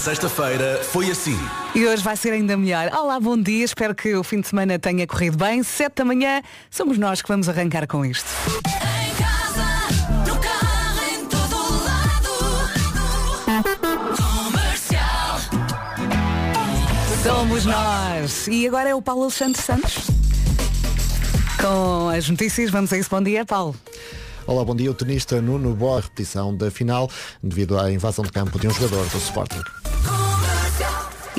sexta-feira foi assim. E hoje vai ser ainda melhor. Olá, bom dia. Espero que o fim de semana tenha corrido bem. Sete da manhã, somos nós que vamos arrancar com isto. Em casa, no carro, em todo lado. Comercial. Somos nós. E agora é o Paulo Alexandre Santos. Com as notícias, vamos a isso. Bom dia, Paulo. Olá, bom dia. O tenista Nuno Boa, repetição da final devido à invasão de campo de um jogador do Sporting.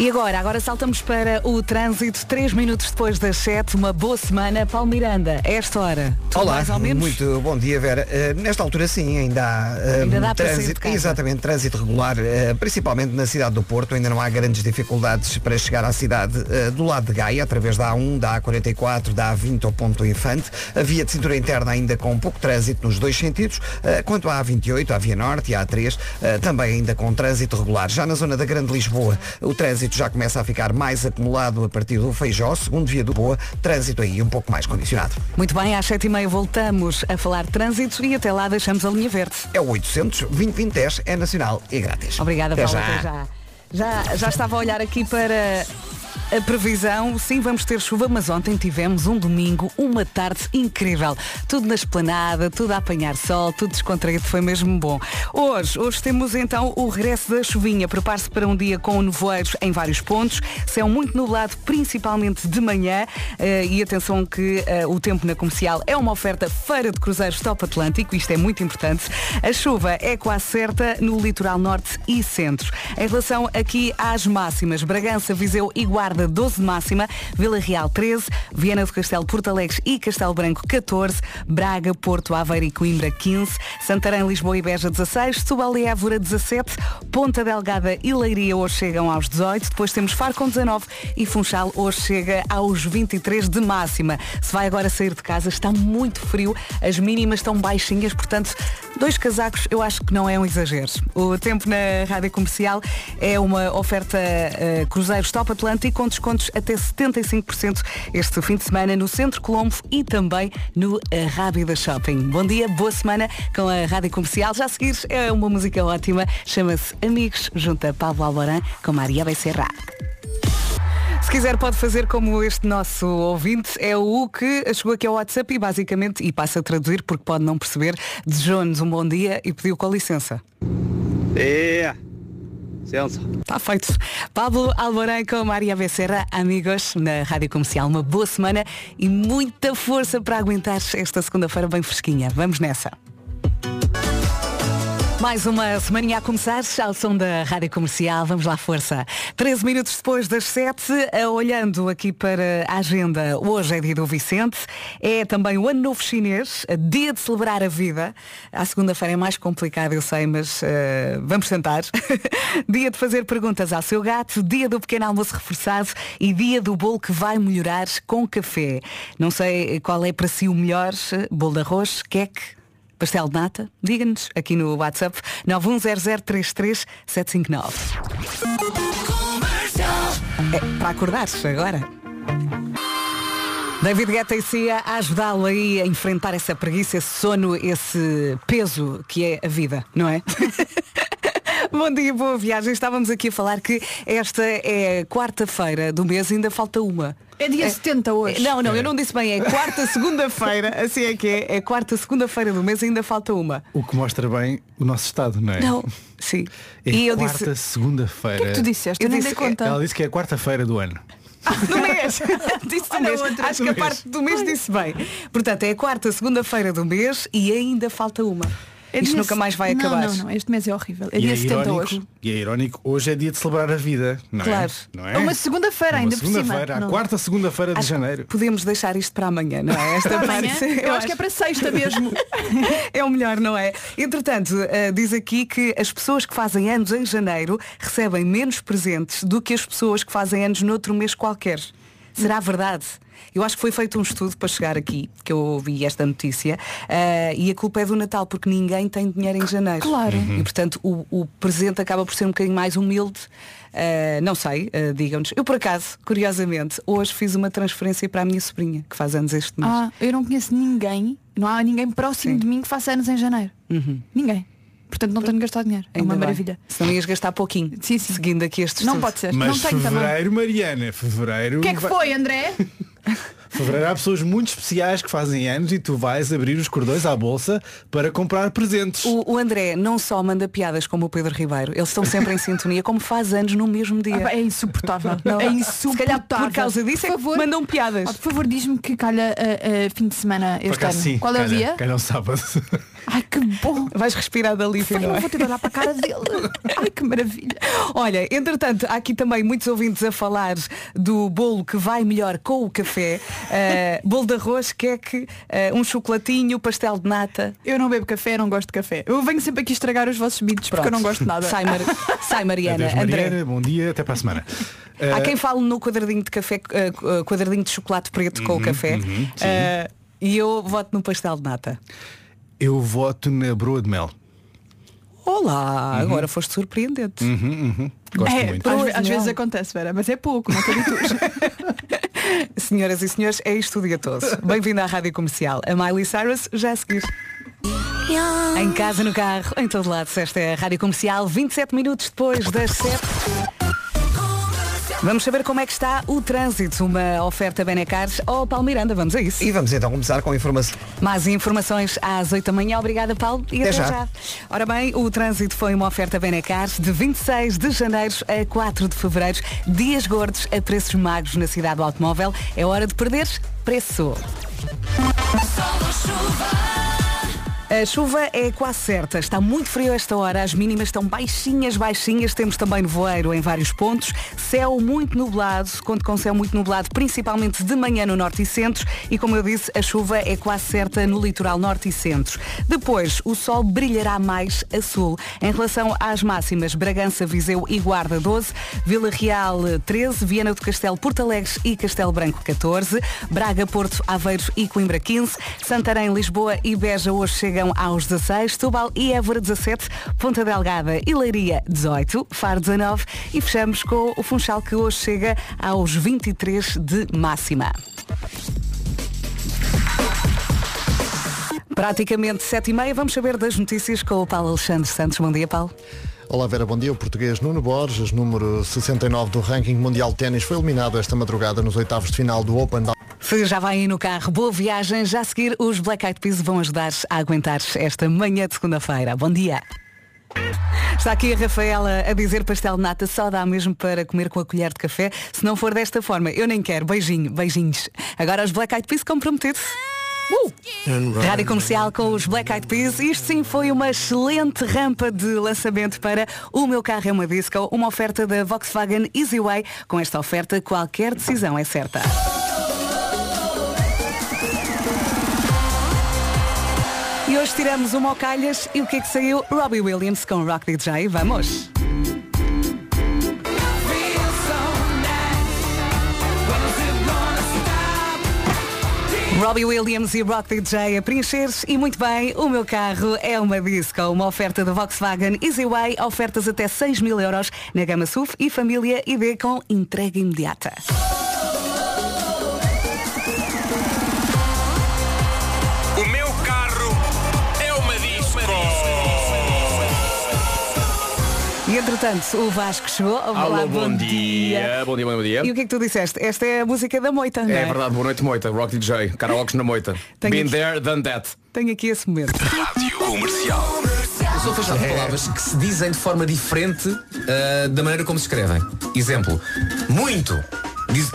E agora? Agora saltamos para o trânsito. Três minutos depois das sete. Uma boa semana. Paulo Miranda, a esta hora. Tudo Olá, mais ou menos? muito bom dia Vera. Eh, nesta altura sim, ainda há eh, Ainda dá para trânsito, casa. exatamente, trânsito regular, eh, principalmente na cidade do Porto, ainda não há grandes dificuldades para chegar à cidade do lado de Gaia, através da A1, da A44, da A20 ao ponto Infante. A via de cintura interna ainda com pouco trânsito nos dois sentidos, quanto à A28, à Via Norte e à A3, eh, também ainda com trânsito regular. Já na zona da Grande Lisboa, o trânsito já começa a ficar mais acumulado a partir do Feijó, segundo via do Boa, trânsito aí um pouco mais condicionado. Muito bem, às sete e meia voltamos a falar de trânsito e até lá deixamos a linha verde. É o 800 2010 é nacional e grátis. Obrigada, Até Paulo. já. Até já. Já, já estava a olhar aqui para a previsão. Sim, vamos ter chuva, mas ontem tivemos um domingo, uma tarde incrível. Tudo na esplanada, tudo a apanhar sol, tudo descontraído, foi mesmo bom. Hoje, hoje temos então o regresso da chuvinha. Prepare-se para um dia com nevoeiros em vários pontos. Céu muito nublado, principalmente de manhã. Eh, e atenção que eh, o tempo na comercial é uma oferta feira de cruzeiros Top Atlântico. Isto é muito importante. A chuva é quase certa no litoral norte e centro. Em relação aqui às máximas, Bragança, Viseu e Guarda 12 de máxima, Vila Real 13, Viana do Castelo, Porto Alegre e Castelo Branco 14, Braga, Porto, Aveiro e Coimbra 15, Santarém, Lisboa e Beja 16, Setúbal e Évora 17, Ponta Delgada e Leiria hoje chegam aos 18, depois temos Faro com 19 e Funchal hoje chega aos 23 de máxima. Se vai agora sair de casa, está muito frio, as mínimas estão baixinhas, portanto, dois casacos eu acho que não é um exagero. O tempo na rádio comercial é uma oferta eh, Cruzeiros Top Atlântico com descontos até 75% este fim de semana no Centro Colombo e também no eh, Rábida Shopping. Bom dia, boa semana com a rádio comercial. Já a seguir é uma música ótima, chama-se Amigos, junto a Pablo Alborán com Maria Becerra. Se quiser pode fazer como este nosso ouvinte, é o que chegou aqui ao WhatsApp e basicamente, e passa a traduzir porque pode não perceber, desejou-nos um bom dia e pediu com licença. É. Licença. Está feito. Pablo Alborán com Maria Becerra, amigos na Rádio Comercial. Uma boa semana e muita força para aguentar esta segunda-feira bem fresquinha. Vamos nessa. Mais uma semaninha a começar, ao som da Rádio Comercial. Vamos lá, força. 13 minutos depois das 7, eh, olhando aqui para a agenda, hoje é dia do Vicente, é também o Ano Novo Chinês, dia de celebrar a vida. A segunda-feira é mais complicado, eu sei, mas eh, vamos tentar. dia de fazer perguntas ao seu gato, dia do pequeno almoço reforçado e dia do bolo que vai melhorar com café. Não sei qual é para si o melhor, eh, bolo de arroz, queque, Pastel de nata? Diga-nos aqui no WhatsApp 910033759. É para acordar-se agora. David Guetta e Cia a ajudá-lo aí a enfrentar essa preguiça, esse sono, esse peso que é a vida, não é? Bom dia, boa viagem. Estávamos aqui a falar que esta é quarta-feira do mês, ainda falta uma. É dia 70 hoje. Não, não, eu não disse bem, é quarta segunda-feira, assim é que é, é quarta segunda-feira do mês, ainda falta uma. O que mostra bem o nosso estado, não é? Não, sim. É e eu quarta, disse, segunda-feira. O que é que tu disseste? Eu Eu nem disse- dei conta. Ela disse que é a quarta-feira do ano. do mês. disse do mês. outra. Acho que a parte do mês disse bem. Portanto, é a quarta segunda-feira do mês e ainda falta uma. É Isto nunca se- mais vai não, acabar. Não, não, este mês é horrível. É e, dia é 70 irónico, hoje. e é irónico, hoje é dia de celebrar a vida, não Claro. é? Não é? É uma segunda-feira É ainda por cima. segunda-feira, a quarta segunda-feira de Acho janeiro. Podemos deixar isto para amanhã, não é? Esta Para parte, amanhã, eu acho que é para sexta mesmo. É o melhor, não é? Entretanto, eh, diz aqui que as pessoas que fazem anos em janeiro recebem menos presentes do que as pessoas que fazem anos noutro mês qualquer. Será verdade? Eu acho que foi feito um estudo para chegar aqui, que eu ouvi esta notícia, eh, e a culpa é do Natal, porque ninguém tem dinheiro em janeiro. Claro. E portanto o, o presente acaba por ser um bocadinho mais humilde. Eh, não sei, eh, digam-nos. Eu por acaso, curiosamente, hoje fiz uma transferência para a minha sobrinha, que faz anos este mês. Ah, eu não conheço ninguém, não há ninguém próximo Sim. de mim que faça anos em janeiro. Ninguém. Portanto, não tenho de gastar dinheiro. É uma bem. maravilha. Se não ias gastar pouquinho. Sim, sim. Seguindo aqui estes Não estudos. pode ser. Mas não tenho também. fevereiro, Mariana, fevereiro. O que é que vai- foi, André? Fevereiro há pessoas muito especiais que fazem anos e tu vais abrir os cordões à bolsa para comprar presentes. O, o André não só manda piadas como o Pedro Ribeiro, eles estão sempre em sintonia, como faz anos no mesmo dia. Ah, é insuportável. Não. É Se insuportável. calhar por causa disso é que mandam piadas. Ah, por favor, diz-me que calha a, fim de semana Por este ano. sim, Qual é o calha- dia? calha um sábado. Ai, que bom. Vais respirar da alívio, não é? vou ter de olhar para a cara dele. Ai, que maravilha. Olha, entretanto, há aqui também muitos ouvintes a falar do bolo que vai melhor com o café. Uh, bolo de arroz, queque, uh, um chocolatinho, pastel de nata. Eu não bebo café, não gosto de café. Eu venho sempre aqui estragar os vossos mitos porque eu não gosto de nada. Sai, Mar... Sai Mariana. Adeus, André. Mariana, bom dia, até para a semana. Há Eh, quem fale no quadradinho de café, uh, uh, quadradinho de chocolate preto com o café. uhum, sim. Uh, e eu voto no pastel de nata. Eu voto na broa de mel. Olá, agora foste surpreendente. Gosto É, muito. às, às vezes acontece, Vera, mas é pouco, não habitues. Senhoras e senhores, é isto o dia todo. Bem-vindo à Rádio Comercial. A Miley Cyrus já a seguir. Em casa, no carro, em todo lado. Esta é a Rádio Comercial, 27 minutos depois das 7. Vamos saber como é que está o trânsito. Uma oferta Benecares ao Paulo Miranda. Vamos a isso. E vamos então começar com a informação. Mais informações às 8 da manhã. Obrigada, Paulo. E até, Até já. já. Ora bem, o trânsito foi uma oferta Benecars de 26 de janeiro a 4 de fevereiro. Dias gordos a preços magros na cidade do automóvel. É hora de perderes preço. A chuva é quase certa. Está muito frio esta hora. As mínimas estão baixinhas, baixinhas. Temos também nevoeiro em vários pontos. Céu muito nublado. Conto com céu muito nublado, principalmente de manhã no norte e centro. E como eu disse, a chuva é quase certa no litoral norte e centro. Depois, o sol brilhará mais a sul. Em relação às máximas, Bragança, Viseu e Guarda 12, Vila Real 13, Viana do Castelo, Porto Alegre e Castelo Branco 14, Braga, Porto, Aveiro e Coimbra 15, Santarém, Lisboa e Beja hoje chegam aos 16, Tubal e Évora 17, Ponta Delgada e Leiria 18, Faro 19 e fechamos com o Funchal que hoje chega aos 23 de máxima. Praticamente 7 e meia, vamos saber das notícias com o Paulo Alexandre Santos. Bom dia, Paulo. Olá Vera, bom dia. O português Nuno Borges, número 69 do ranking mundial de ténis, foi eliminado esta madrugada nos oitavos de final do Open da Se já vai aí no carro, boa viagem. Já a seguir, os Black Eyed Peas vão ajudar a aguentar esta manhã de segunda-feira. Bom dia. Está aqui a Rafaela a dizer pastel de nata só dá mesmo para comer com a colher de café. Se não for desta forma, eu nem quero. Beijinho, beijinhos. Agora os Black Eyed Peas comprometidos. Uh! Rádio Comercial com os Black Eyed Peas. Isto sim foi uma excelente rampa de lançamento para O Meu Carro é uma Disco, uma oferta da Volkswagen Easyway. Com esta oferta, qualquer decisão é certa. E hoje tiramos uma ao calhas e o que é que saiu? Robbie Williams com Rock DJ. Vamos! Robbie Williams e Rock DJ a preencher e muito bem, o meu carro é uma disco, uma oferta da Volkswagen Easyway, ofertas até 6 mil euros na gama SUV e família ID com entrega imediata. Entretanto, o Vasco chegou. Olá, Alô, bom, dia. Bom dia, bom dia. E o que é que tu disseste? Esta é a música da moita, não é? É verdade, boa noite, Moita. Rock DJ, karaokes na Moita. Tenho Been aqui- there, done that. Tenho aqui esse momento. Rádio Comercial. Eu sou fascinado por palavras que se dizem de forma diferente ah, da maneira como se escrevem. Exemplo, muito. Diz,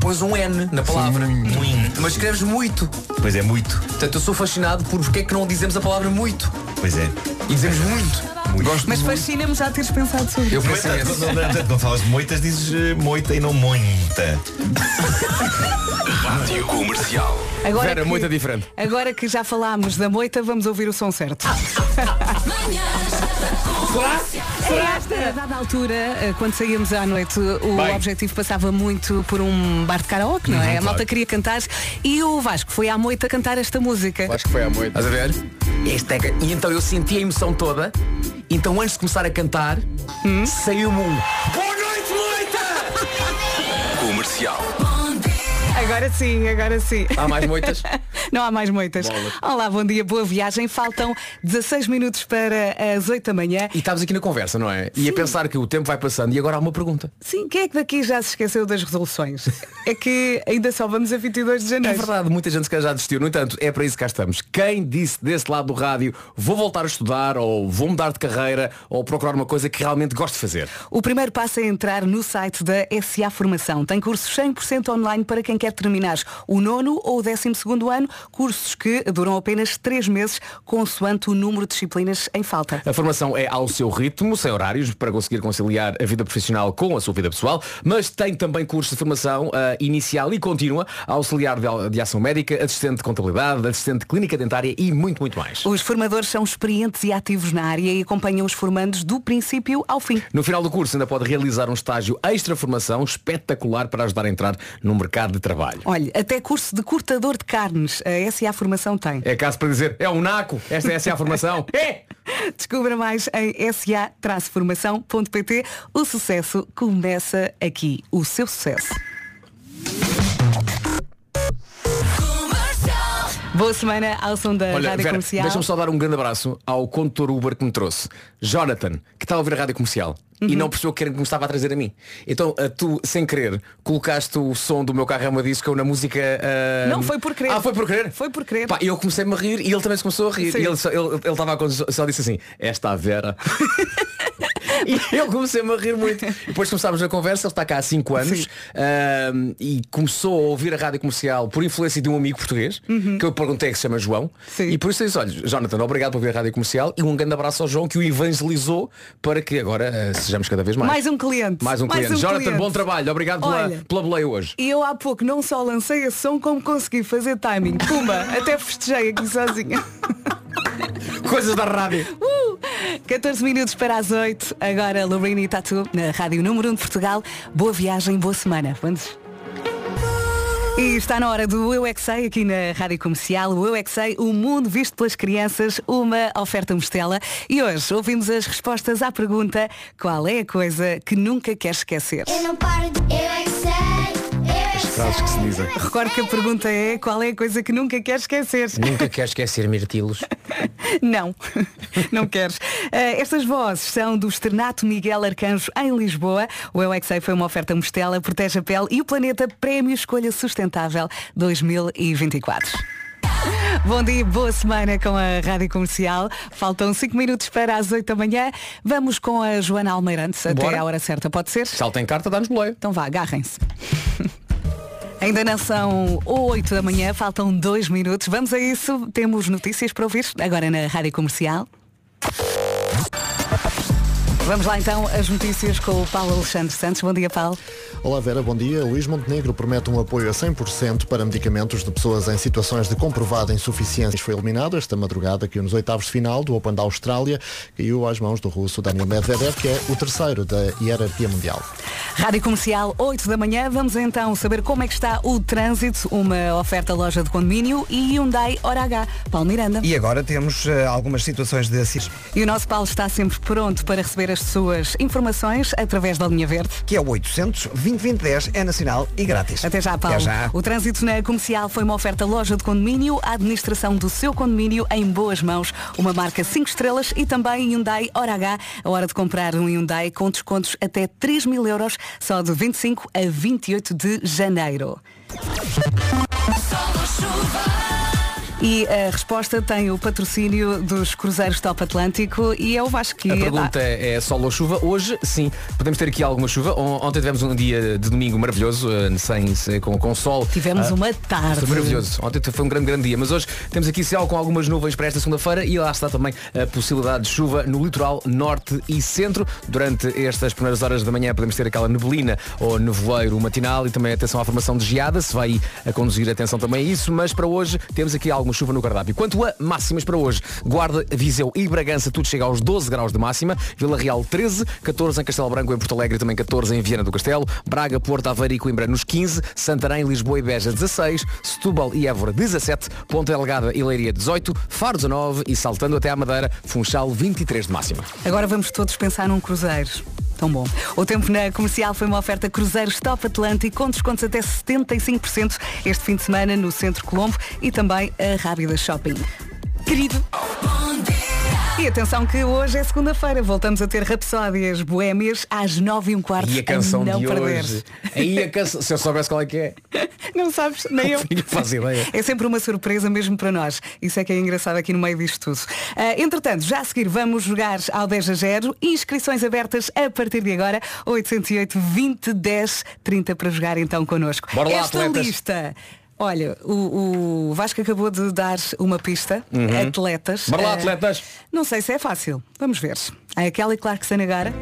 pões um N na palavra. Muito. Mas escreves muito. Pois é, muito. Portanto, eu sou fascinado por porque é que não dizemos a palavra muito. Pois é. E dizemos muito. Gosto Mas fascina-me já teres pensado sobre Eu isso. pensei Quando, não- não- quando falas de moitas, dizes eh, moita e não muita. Rádio Comercial. Agora Vera, que, muito diferente. Agora que já falámos da moita, vamos ouvir o som certo. É, a dada altura, eh, quando saíamos à noite, o Bem. objetivo passava muito por um bar de karaoke, não é? a malta queria cantar e o Vasco foi à moita cantar esta música. Acho que foi à moita. Estás a ver? Este é E então eu senti a emoção toda. Então antes de começar a cantar, saiu-me um. Boa noite, Moita! Comercial. Agora sim, agora sim. Há mais moitas? Não há mais moitas. Bolas. Olá, bom dia, boa viagem. Faltam 16 minutos para as 8 da manhã. E estávamos aqui na conversa, não é? E a pensar que o tempo vai passando e agora há uma pergunta. Sim, quem é que daqui já se esqueceu das resoluções? É que ainda só vamos a 22 de É janeiro. verdade, muita gente calhar já desistiu. No entanto, é para isso que cá estamos. Quem disse desse lado do rádio vou voltar a estudar ou vou mudar de carreira ou procurar uma coisa que realmente gosto de fazer? O primeiro passo é entrar no site da SA Formação. Tem cursos 100% online para quem quer terminar o nono ou o décimo segundo ano, cursos que duram apenas 3 meses, consoante o número de disciplinas em falta. A formação é ao seu ritmo, sem horários, para conseguir conciliar a vida profissional com a sua vida pessoal, mas tem também cursos de formação ah, inicial e contínua, auxiliar de, de ação médica, assistente de contabilidade, assistente de clínica dentária e muito, muito mais. Os formadores são experientes e ativos na área e acompanham os formandos do princípio ao fim. No final do curso ainda pode realizar um estágio extra-formação espetacular para ajudar a entrar no mercado de trabalho. Olha, até curso de cortador de carnes a SA Formação tem. É caso para dizer, é um naco, esta é a formação. É! Descubra mais em sa-formação.pt. O sucesso começa aqui. O seu sucesso. Boa semana ao som da Olha, Rádio Vera, Comercial. deixa-me só dar um grande abraço ao condutor Uber que me trouxe. Jonathan, que estava a ouvir a rádio comercial. E Uhum. não percebeu que era que me estava a trazer a mim. Então, ah, tu, sem querer, colocaste o som do meu carro é uma disco na música. ah, Não, foi por querer. Ah, foi por querer? Foi por querer. Pá, eu comecei-me a rir e ele também se começou a rir. Sim. E ele só, ele, ele estava a, só, só disse assim, esta a Vera. e eu comecei-me a rir muito. Depois começámos a conversa, ele está cá há 5 anos e começou a ouvir a rádio comercial por influência de um amigo português, Uhum. que eu perguntei que se chama João. E por isso disse, olha, Jonathan, obrigado por ouvir a rádio comercial e um grande abraço ao João que o evangelizou para que agora ah, sejamos cada vez mais. Mais um cliente. Mais um cliente. Jonathan, bom trabalho. Obrigado pela, Olha. pela boleia hoje. E eu há pouco não só lancei esse som, como consegui fazer timing. Pumba, até festejei aqui sozinha. Coisas da rádio. Uh! 14 minutos para as 8. Agora Lorena e Tatu na Rádio Número 1 de Portugal. Boa viagem, boa semana. Vamos. E está na hora do Eu é Sei, aqui na Rádio Comercial. O Eu é Sei, o mundo visto pelas crianças, uma oferta Mostela. E hoje ouvimos as respostas à pergunta qual é a coisa que nunca quer esquecer? Eu não paro de. Eu é que sei. Que Frases que se dizem. Recordo que a pergunta é qual é a coisa que nunca quer esquecer? Nunca quer esquecer mirtilos. Não, não queres. Eh, estas vozes são do Externato Miguel Arcanjo em Lisboa. O Eu é foi uma oferta Mostela, protege a pele e o planeta Prémio Escolha Sustentável 2024. Bom dia, boa semana com a Rádio Comercial. Faltam 5 minutos para as 8 da manhã. Vamos com a Joana Almeirantes até Bora. à hora certa, pode ser? Se ela tem carta, dá-nos boleia. Então vá, agarrem-se. Ainda não são 8 da manhã, faltam 2 minutos. Vamos a isso. Temos notícias para ouvir agora na Rádio Comercial. Vamos lá então as notícias com o Paulo Alexandre Santos. Bom dia, Paulo. Olá Vera, bom dia. Luís Montenegro promete um apoio a 100% para medicamentos de pessoas em situações de comprovada insuficiência. Foi eliminado esta madrugada que nos oitavos de final do Open da Austrália caiu às mãos do russo Daniel Medvedev, que é o terceiro da hierarquia mundial. Rádio Comercial, 8 da manhã. Vamos então saber como é que está o trânsito, uma oferta loja de condomínio e Hyundai Hora H. Paulo Miranda. E agora temos eh, algumas situações de acidez. E o nosso Paulo está sempre pronto para receber as suas informações através da linha verde. Que é o 800 2010 é nacional e grátis. Até já, Paulo. Até já. O trânsito na comercial foi uma oferta loja de condomínio, a administração do seu condomínio em boas mãos, uma marca 5 estrelas e também Hyundai Hora H. A hora de comprar um Hyundai com descontos até 3 mil euros, só de 25 a 28 de janeiro. E a resposta tem o patrocínio dos Cruzeiros Top Atlântico e é o Vasco que A pergunta é sol ou chuva? Hoje, sim, podemos ter aqui alguma chuva. On- Ontem tivemos um dia de domingo maravilhoso, eh, sem, sem- com, com sol. Tivemos Ah, uma tarde. Foi maravilhoso. Ontem foi um grande, grande dia. Mas hoje temos aqui céu com algumas nuvens para esta segunda-feira e lá está também a possibilidade de chuva no litoral norte e centro. Durante estas primeiras horas da manhã podemos ter aquela neblina ou nevoeiro matinal e também atenção à formação de geada. Se vai a conduzir atenção também a isso. Mas para hoje temos aqui alguma chuva no cardápio. Quanto a máximas para hoje, Guarda, Viseu e Bragança, tudo chega aos 12 graus de máxima. Vila Real 13, 14 em Castelo Branco, em Porto Alegre também 14 em Viana do Castelo. Braga, Porto, Aveiro e Coimbra nos 15, Santarém, Lisboa e Beja 16, Setúbal e Évora 17, Ponta Delgada e Leiria 18, Faro 19 e saltando até à Madeira, Funchal 23 de máxima. Agora vamos todos pensar num cruzeiro. Tão bom. O tempo na comercial foi uma oferta Cruzeiros Top Atlântico com descontos até 75% este fim de semana no Centro Colombo e também a Rábida Shopping. Querido. E atenção que hoje é segunda-feira. Voltamos a ter Rapsódias Boémias às 9 e um quarto. E a canção não de perder. hoje. Aí a canção, se eu soubesse qual é que é. Não sabes, nem eu. Não faço ideia. É sempre uma surpresa mesmo para nós. Isso é que é engraçado aqui no meio disto tudo. Ah, entretanto, já a seguir vamos jogar ao 10 a 0. Inscrições abertas a partir de agora. 808 20 10 30 para jogar então connosco. Bora lá, Esta atletas. lista. Olha, o, o Vasco acabou de dar uma pista. Uhum. Atletas. Bora lá, Ah, atletas. Não sei se é fácil. Vamos ver. Há aquela e Clark Sanagara.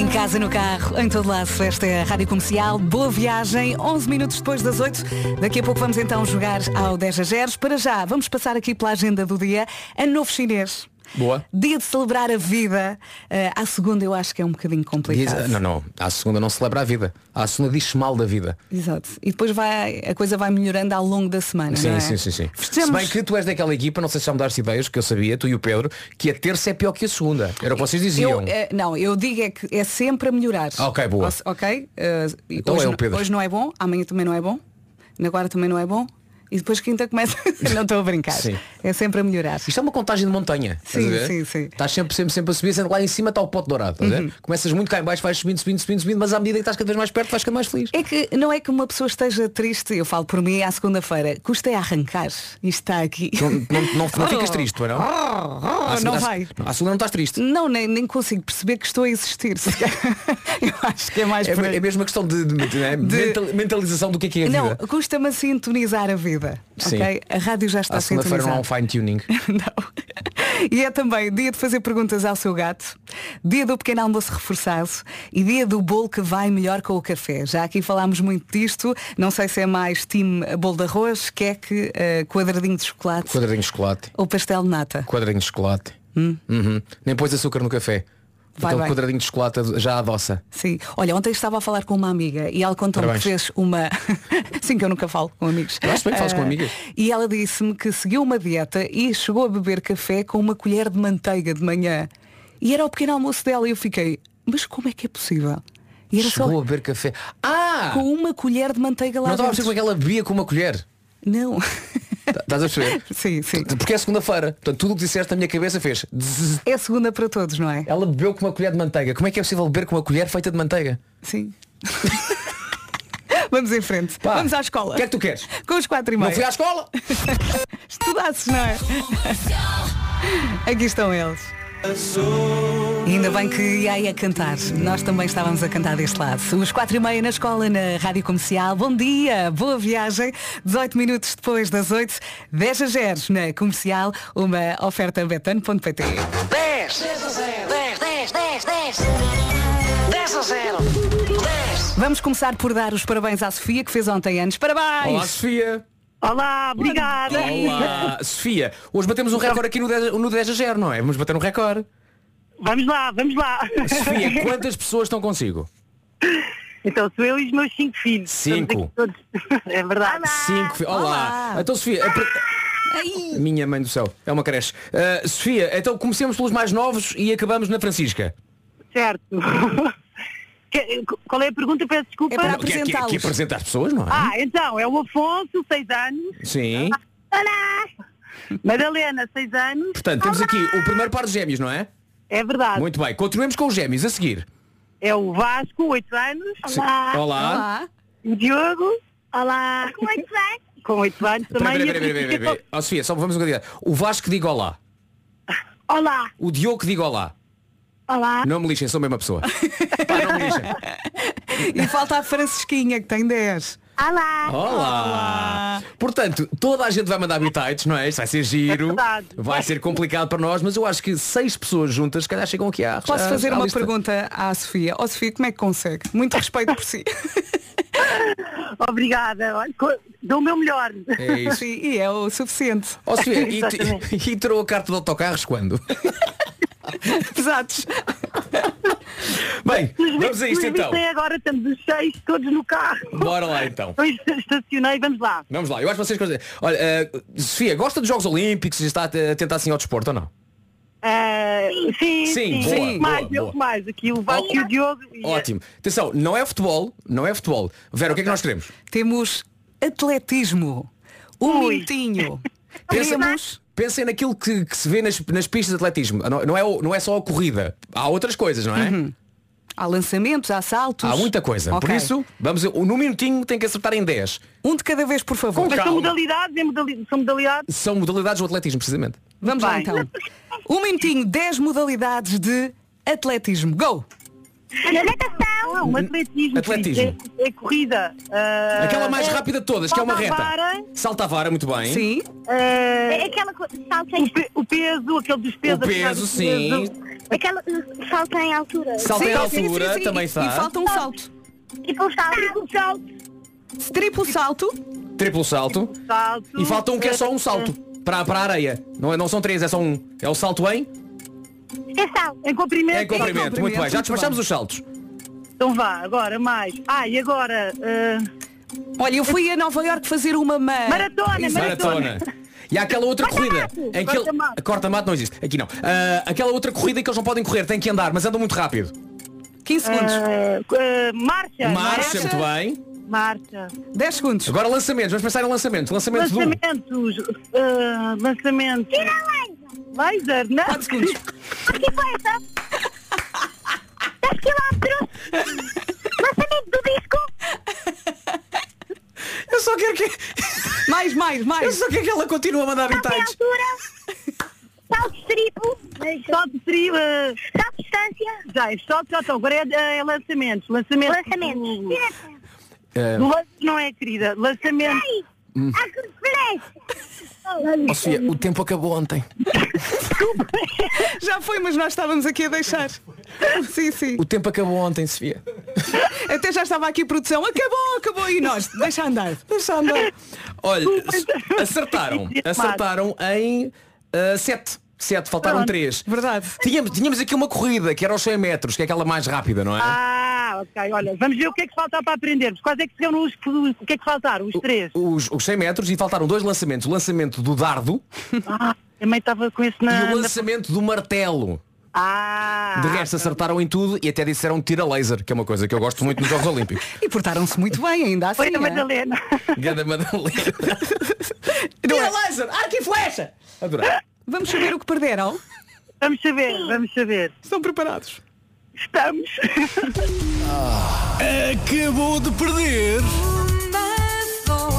Em casa, no carro, em todo lado, esta é a Rádio Comercial. Boa viagem, 11 minutos depois das 8. Daqui a pouco vamos então jogar ao 10 a 0. Para já, vamos passar aqui pela agenda do dia. Ano Novo Chinês. Boa. Dia de celebrar a vida. Eh, à segunda eu acho que é um bocadinho complicado. Diz- não, não. À segunda não celebra a vida. À segunda diz mal da vida. Exato. E depois vai, a coisa vai melhorando ao longo da semana. Sim, é? sim, sim, sim. Festejamos- Se bem que tu és daquela equipa, não sei se já me daste ideias, que eu sabia, tu e o Pedro, que a terça é pior que a segunda. Era o que vocês diziam. Eu, eh, não, eu digo é que é sempre a melhorar. Ah, ok, boa. Ok? eh, Então hoje, é o não- Pedro. hoje não é bom, amanhã também não é bom, na agora também não é bom. E depois quinta começa. não estou a brincar. Sim. É sempre a melhorar. Isto é uma contagem de montanha. Sim, sim, sim. Estás sempre, sempre, sempre a subir, sendo lá em cima está o pote dourado. Uhum. Começas muito cá em baixo, vais subindo, subindo, subindo, subindo, mas à medida que estás cada vez mais perto, vais ficando mais feliz. É que não é que uma pessoa esteja triste, eu falo por mim à segunda-feira, custa é arrancar. Isto está aqui. Não, não, não, não ficas triste, é não? Oh, segunda- não vai. À segunda não estás triste. Não, nem, nem consigo perceber que estou a existir. eu acho que é mais É, é mesmo uma questão de, de- de- né, De- mental- mentalização do que é que é a Não, vida. custa-me a sintonizar a vida. Sim. ok? A rádio já está À segunda-feira não há um sintonizada. fine tuning. E é também dia de fazer perguntas ao seu gato, dia do pequeno almoço reforçado e dia do bolo que vai melhor com o café. Já aqui falámos muito disto, não sei se é mais time bolo de arroz, queque, eh, quadradinho de chocolate Quadradinho de chocolate. ou pastel de nata. Quadradinho de chocolate. Hum. Uhum. Nem pôs açúcar no café. Vai, Aquele vai. quadradinho de chocolate já adoça. Sim. Olha, ontem estava a falar com uma amiga e ela contou-me que Parabéns. fez uma. Sim, que eu nunca falo com amigos. Eu acho bem que falas com Ah, amigas. E ela disse-me que seguiu uma dieta e chegou a beber café com uma colher de manteiga de manhã. E era o pequeno almoço dela e eu fiquei, mas como é que é possível? E era Chegou só a beber café. Ah! com uma colher de manteiga lá Não estava a dentro. perceber como é que ela bebia com uma colher. Não. Tá- Estás a perceber? sim, sim. Porque é segunda-feira. Portanto, tudo o que disseste na minha cabeça fez. zzz. É segunda para todos, não é? Ela bebeu com uma colher de manteiga. Como é que é possível beber com uma colher feita de manteiga? Sim. Vamos em frente. Pá, Vamos à escola. O que é que tu queres? Com os quatro e Não meia. fui à escola? Estudasses, não é? Aqui estão eles. E ainda bem que ia aí a cantar. Nós também estávamos a cantar deste lado. Os quatro e meia na escola, na Rádio Comercial. Bom dia, boa viagem. 18 minutos depois das 8, 10 a 0 na Comercial. Uma oferta betano.pt 10 10 a 0 10 10 10 10 10 a 0 10 Vamos começar por dar os parabéns à Sofia, que fez ontem anos. Parabéns! Olá, Sofia. Olá, obrigada. Olá, Sofia. Hoje batemos um recorde aqui no 10, no 10 a 0, não é? Vamos bater um recorde. Vamos lá, vamos lá. Sofia, quantas pessoas estão consigo? Então sou eu e os meus cinco filhos. Cinco. Todos. É verdade. Cinco. fi- Olá. Então, Sofia. a pre- Minha mãe do céu, é uma creche. Ah, Sofia, então comecemos pelos mais novos e acabamos na Francisca. Certo. Que- Qual é a pergunta? Peço desculpa. Não, que, é- que, é- que apresenta as pessoas, não é? Ah, então, é o Afonso, seis anos. Sim. Olá! Madalena, seis anos. Portanto, temos aqui o primeiro par de gêmeos, não é? É verdade. Muito bem. Continuemos com os gêmeos a seguir. É o Vasco, oito anos. Sim. Olá. Olá. O Diogo. Olá. Com oito anos. Com oito anos também. Peraí, peraí, peraí, Sofia, só vamos um bocadinho. O Vasco diga olá. Olá. O Diogo diga olá. Olá. Não me lixem, sou a mesma pessoa. Pá, não me lixem. E falta a Francisquinha, que tem 10. Olá. Olá! Portanto, toda a gente vai mandar bitites, não é? Isto vai ser giro, verdade. vai ser complicado para nós, mas eu acho que seis pessoas juntas, se calhar chegam aqui à Posso fazer à uma lista. pergunta à Sofia? Ó Sofia, como é que consegue? Muito respeito por si. Obrigada. Dou o meu melhor. É isso. Sim, e é o suficiente. Ó Sofia, e, Exatamente. e tirou a carta de autocarros quando? Pesados. Bem, vamos a isto então. agora estamos os seis todos no carro. Bora lá então. Depois estacionei, vamos lá. Vamos lá, eu acho que vocês coisas. Olha, eh, Sofia, gosta dos Jogos Olímpicos e está a tentar assim ao desporto ou não? Ah, sim, Sim, sim, boa, sim. mais, boa, eu boa. mais. Aqui o Vasco e o Diogo. e- Ótimo. Atenção, não é futebol, não é futebol. Vera, o que é que nós queremos? Temos atletismo. Um minutinho. Pensa-. Pensem naquilo que, que se vê nas, nas pistas de atletismo. Não, não é, o- não é só a corrida. Há outras coisas, não é? Uhum. Há lançamentos, há saltos. Há muita coisa. Por Ok. isso, vamos, no minutinho tem que acertar em 10. Um de cada vez, por favor. Mas são modalidades, é modali- são modalidades. São modalidades do atletismo, precisamente. Vamos lá Bem. então. Um minutinho, 10 modalidades de atletismo. Go! Natação. Não, atletismo. Atletismo. É, é corrida. ah, Aquela mais rápida de todas, que é uma salta reta. vara, Salta a vara, muito bem. Sim. É aquela o, pe- o peso, aquele dos pesos. O peso, sim. Aquela salta em altura. Salta em altura, também E está. falta um salto. Tipo um salto. Tipo um salto. Triplo salto. Triplo salto. Salto. E falta um que é só um salto. Para, para a areia. Não, é, não são três, é só um. É o salto em? É salto. Em comprimento. É comprimento. Muito bem. Já despachamos os saltos. Então vá, agora mais. Ah, e agora? ah, Olha, eu fui a Nova Iorque fazer uma ma... Maratona, Maratona. E há aquela outra corrida. Em que ele... Corta-mato. A corta-mato não existe. Aqui não. Ah, aquela outra corrida que eles não podem correr, têm que andar, mas andam muito rápido. 15 segundos. ah, ah, marcha. Marcha, muito bem. Marcha. 10 segundos. Agora lançamentos, vamos pensar em lançamentos. Lançamentos do. Lançamentos. ah, lançamentos. Tira. Laser, não? 4 segundos. que foi essa? 10 quilómetros. Lançamento do disco. Eu só quero que. Mais, mais, mais. Eu só quero que ela continue a mandar habitantes. altura. Salto triplo. Salto triplo. Salto distância. Já, é salto, já estou. Agora é, é lançamentos. Lançamentos. Lançamentos. Ah, Do lance não é, querida. Lançamento. Hum. Ah, Ó, Sofia, o tempo acabou ontem. Já foi, mas nós estávamos aqui a deixar. Sim, sim. O tempo acabou ontem, Sofia. Até já estava aqui produção. Acabou, acabou. E nós, deixa andar. Deixa andar. Olha, acertaram. Acertaram em 7. 7, faltaram. 3. Verdade. Tínhamos, tínhamos aqui uma corrida que era aos 100 metros, que é aquela mais rápida, não é? Ah, ok. Olha, vamos ver o que é que falta para aprendermos. Quais é que serão os, o que é que faltaram? Os três. Os, os 100 metros e faltaram dois lançamentos. O lançamento do dardo Ah, também estava com esse na. e o lançamento do martelo. Ah. De resto acertaram em tudo e até disseram tira laser, que é uma coisa que eu gosto muito nos Jogos Olímpicos. E portaram-se muito bem, ainda assim. Foi a é? Madalena. Ganda Madalena. Não é? Tira laser, arco e flecha! Adorei. Vamos saber o que perderam? Vamos saber, vamos saber. Estão preparados? Estamos. Acabou de perder.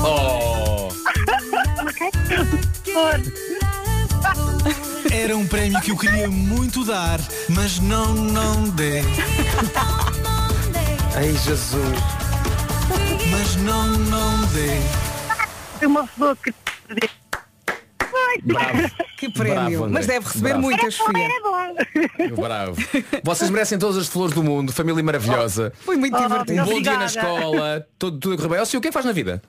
Oh. Era um prémio que eu queria muito dar, mas não, não dei. Ai Jesus. Mas não, não dei. Uma flor que. Bravo. Que prémio. Bravo. Mas deve receber Bravo. muitas, bom. Bravo. Vocês merecem todas as flores do mundo, família maravilhosa. Foi muito Oh, divertido. Um bom dia na escola, tudo, tudo a correr bem. Ó, Sofia, o que é que faz na vida?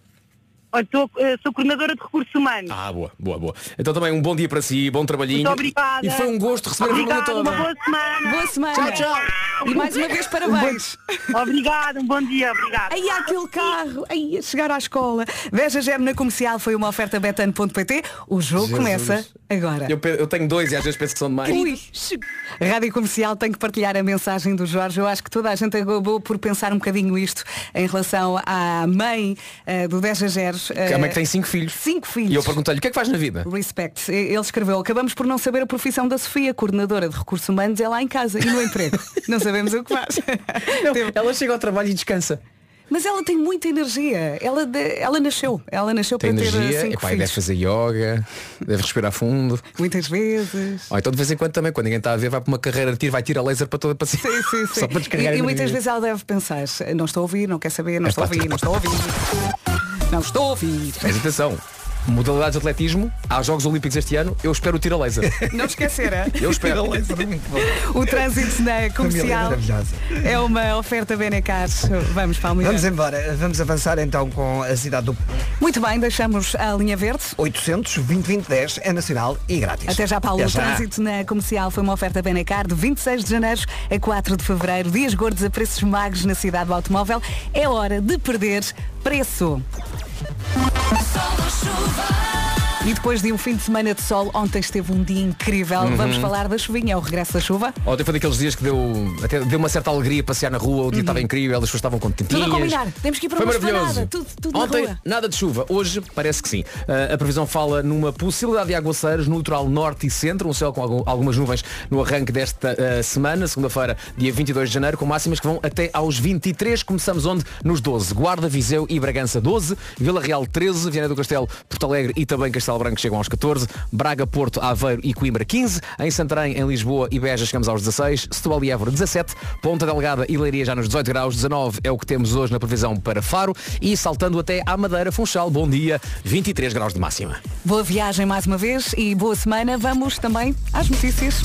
Olha, sou, eh, sou coordenadora de recursos humanos. Ah, boa, boa, boa. Então também um bom dia para si, bom trabalhinho. Muito obrigada. E foi um gosto receber a Obrigada, toda. uma boa semana. Boa semana. Tchau, tchau. E mais uma vez, parabéns. Obrigada, um bom dia, obrigada. Aí há aquele carro, aí a chegar à escola. Veja Gem na comercial foi uma oferta betano.pt. O jogo Jesus. começa agora. Eu, eu tenho dois e às vezes penso que são demais. Ui. A Rádio Comercial tem que partilhar a mensagem do Jorge. Eu acho que toda a gente acabou por pensar um bocadinho isto em relação à mãe eh, do 10 a 0. Que é a mãe que tem cinco filhos. Cinco filhos. E eu perguntei-lhe, o que é que faz na vida? Respect. Ele escreveu, acabamos por não saber a profissão da Sofia, coordenadora de recursos humanos, é lá em casa e no emprego. não sabemos o que faz. Teve- Ela chega ao trabalho e descansa. Mas ela tem muita energia. Ela, ela nasceu. Ela nasceu Tem para ter energia, cinco epá, e deve fazer yoga, deve respirar fundo. Muitas vezes. Ou então de vez em quando também, quando ninguém está a ver, vai para uma carreira de tiro, vai tirar laser para toda para cima. Sim, sim, sim. Só para descarregar e, e muitas vezes ela deve pensar, não estou a ouvir, não quer saber, não estou a ouvir, não estou a ouvir. Não estou a ouvir. Mas atenção, modalidades de atletismo, há Jogos Olímpicos este ano, eu espero o tiro a laser. Não esquecer, é? Eu espero. O trânsito na comercial é uma oferta Benecar. Vamos para mulher. Vamos embora, vamos avançar então com a cidade do Muito bem, deixamos a linha verde. 800 2010 é nacional e grátis. Até já, Paulo. Até O trânsito na comercial foi uma oferta Benecar de 26 de janeiro a 4 de fevereiro. Dias gordos a preços magos na cidade do automóvel. É hora de perder preço. Sol ou chuva. E depois de um fim de semana de sol, ontem esteve um dia incrível. Uhum. Vamos falar da chuvinha, é o regresso da chuva. Ontem foi daqueles dias que deu, até deu uma certa alegria passear na rua, o dia estava incrível, as pessoas estavam contentinhas. Uhum. Tudo a combinar. Temos que ir para Foi uma maravilhoso. Tudo, tudo Ontem, nada de chuva. Hoje, parece que sim. Uh, a previsão fala numa possibilidade de aguaceiros no litoral norte e centro, um céu com algum- algumas nuvens no arranque desta uh, semana, segunda-feira, dia 22 de janeiro, com máximas que vão até aos 23. Começamos onde? Nos 12. Guarda, Viseu e Bragança 12, Vila Real 13, Viana do Castelo, Porto Alegre e também Castelo Branco chegam aos 14, Braga, Porto, Aveiro e Coimbra 15, em Santarém, em Lisboa e Beja chegamos aos 16, Setúbal e Évora 17, Ponta Delgada e Leiria já nos 18 graus, 19 é o que temos hoje na previsão para Faro e saltando até à Madeira, Funchal, bom dia, 23 graus de máxima. Boa viagem mais uma vez e boa semana. Vamos também às notícias.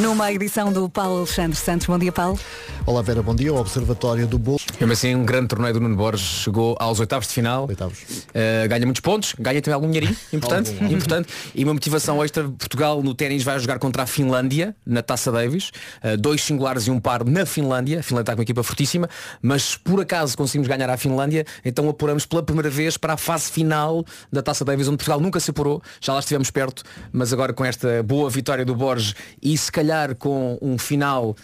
Numa edição do Paulo Alexandre Santos. Bom dia, Paulo. Olá Vera, bom dia. O Observatório do Bolo. Mesmo assim, um grande torneio do Nuno Borges chegou aos oitavos de final. Uh, ganha muitos pontos, ganha também algum dinheirinho, importante, Algum. importante. E uma motivação extra, Portugal no ténis vai jogar contra a Finlândia, na Taça Davis. Uh, dois singulares e um par na Finlândia. A Finlândia está com uma equipa fortíssima. Mas se por acaso conseguimos ganhar a Finlândia, então apuramos pela primeira vez para a fase final da Taça Davis, onde Portugal nunca se apurou. Já lá estivemos perto, mas agora com esta boa vitória do Borges e se calhar com um final,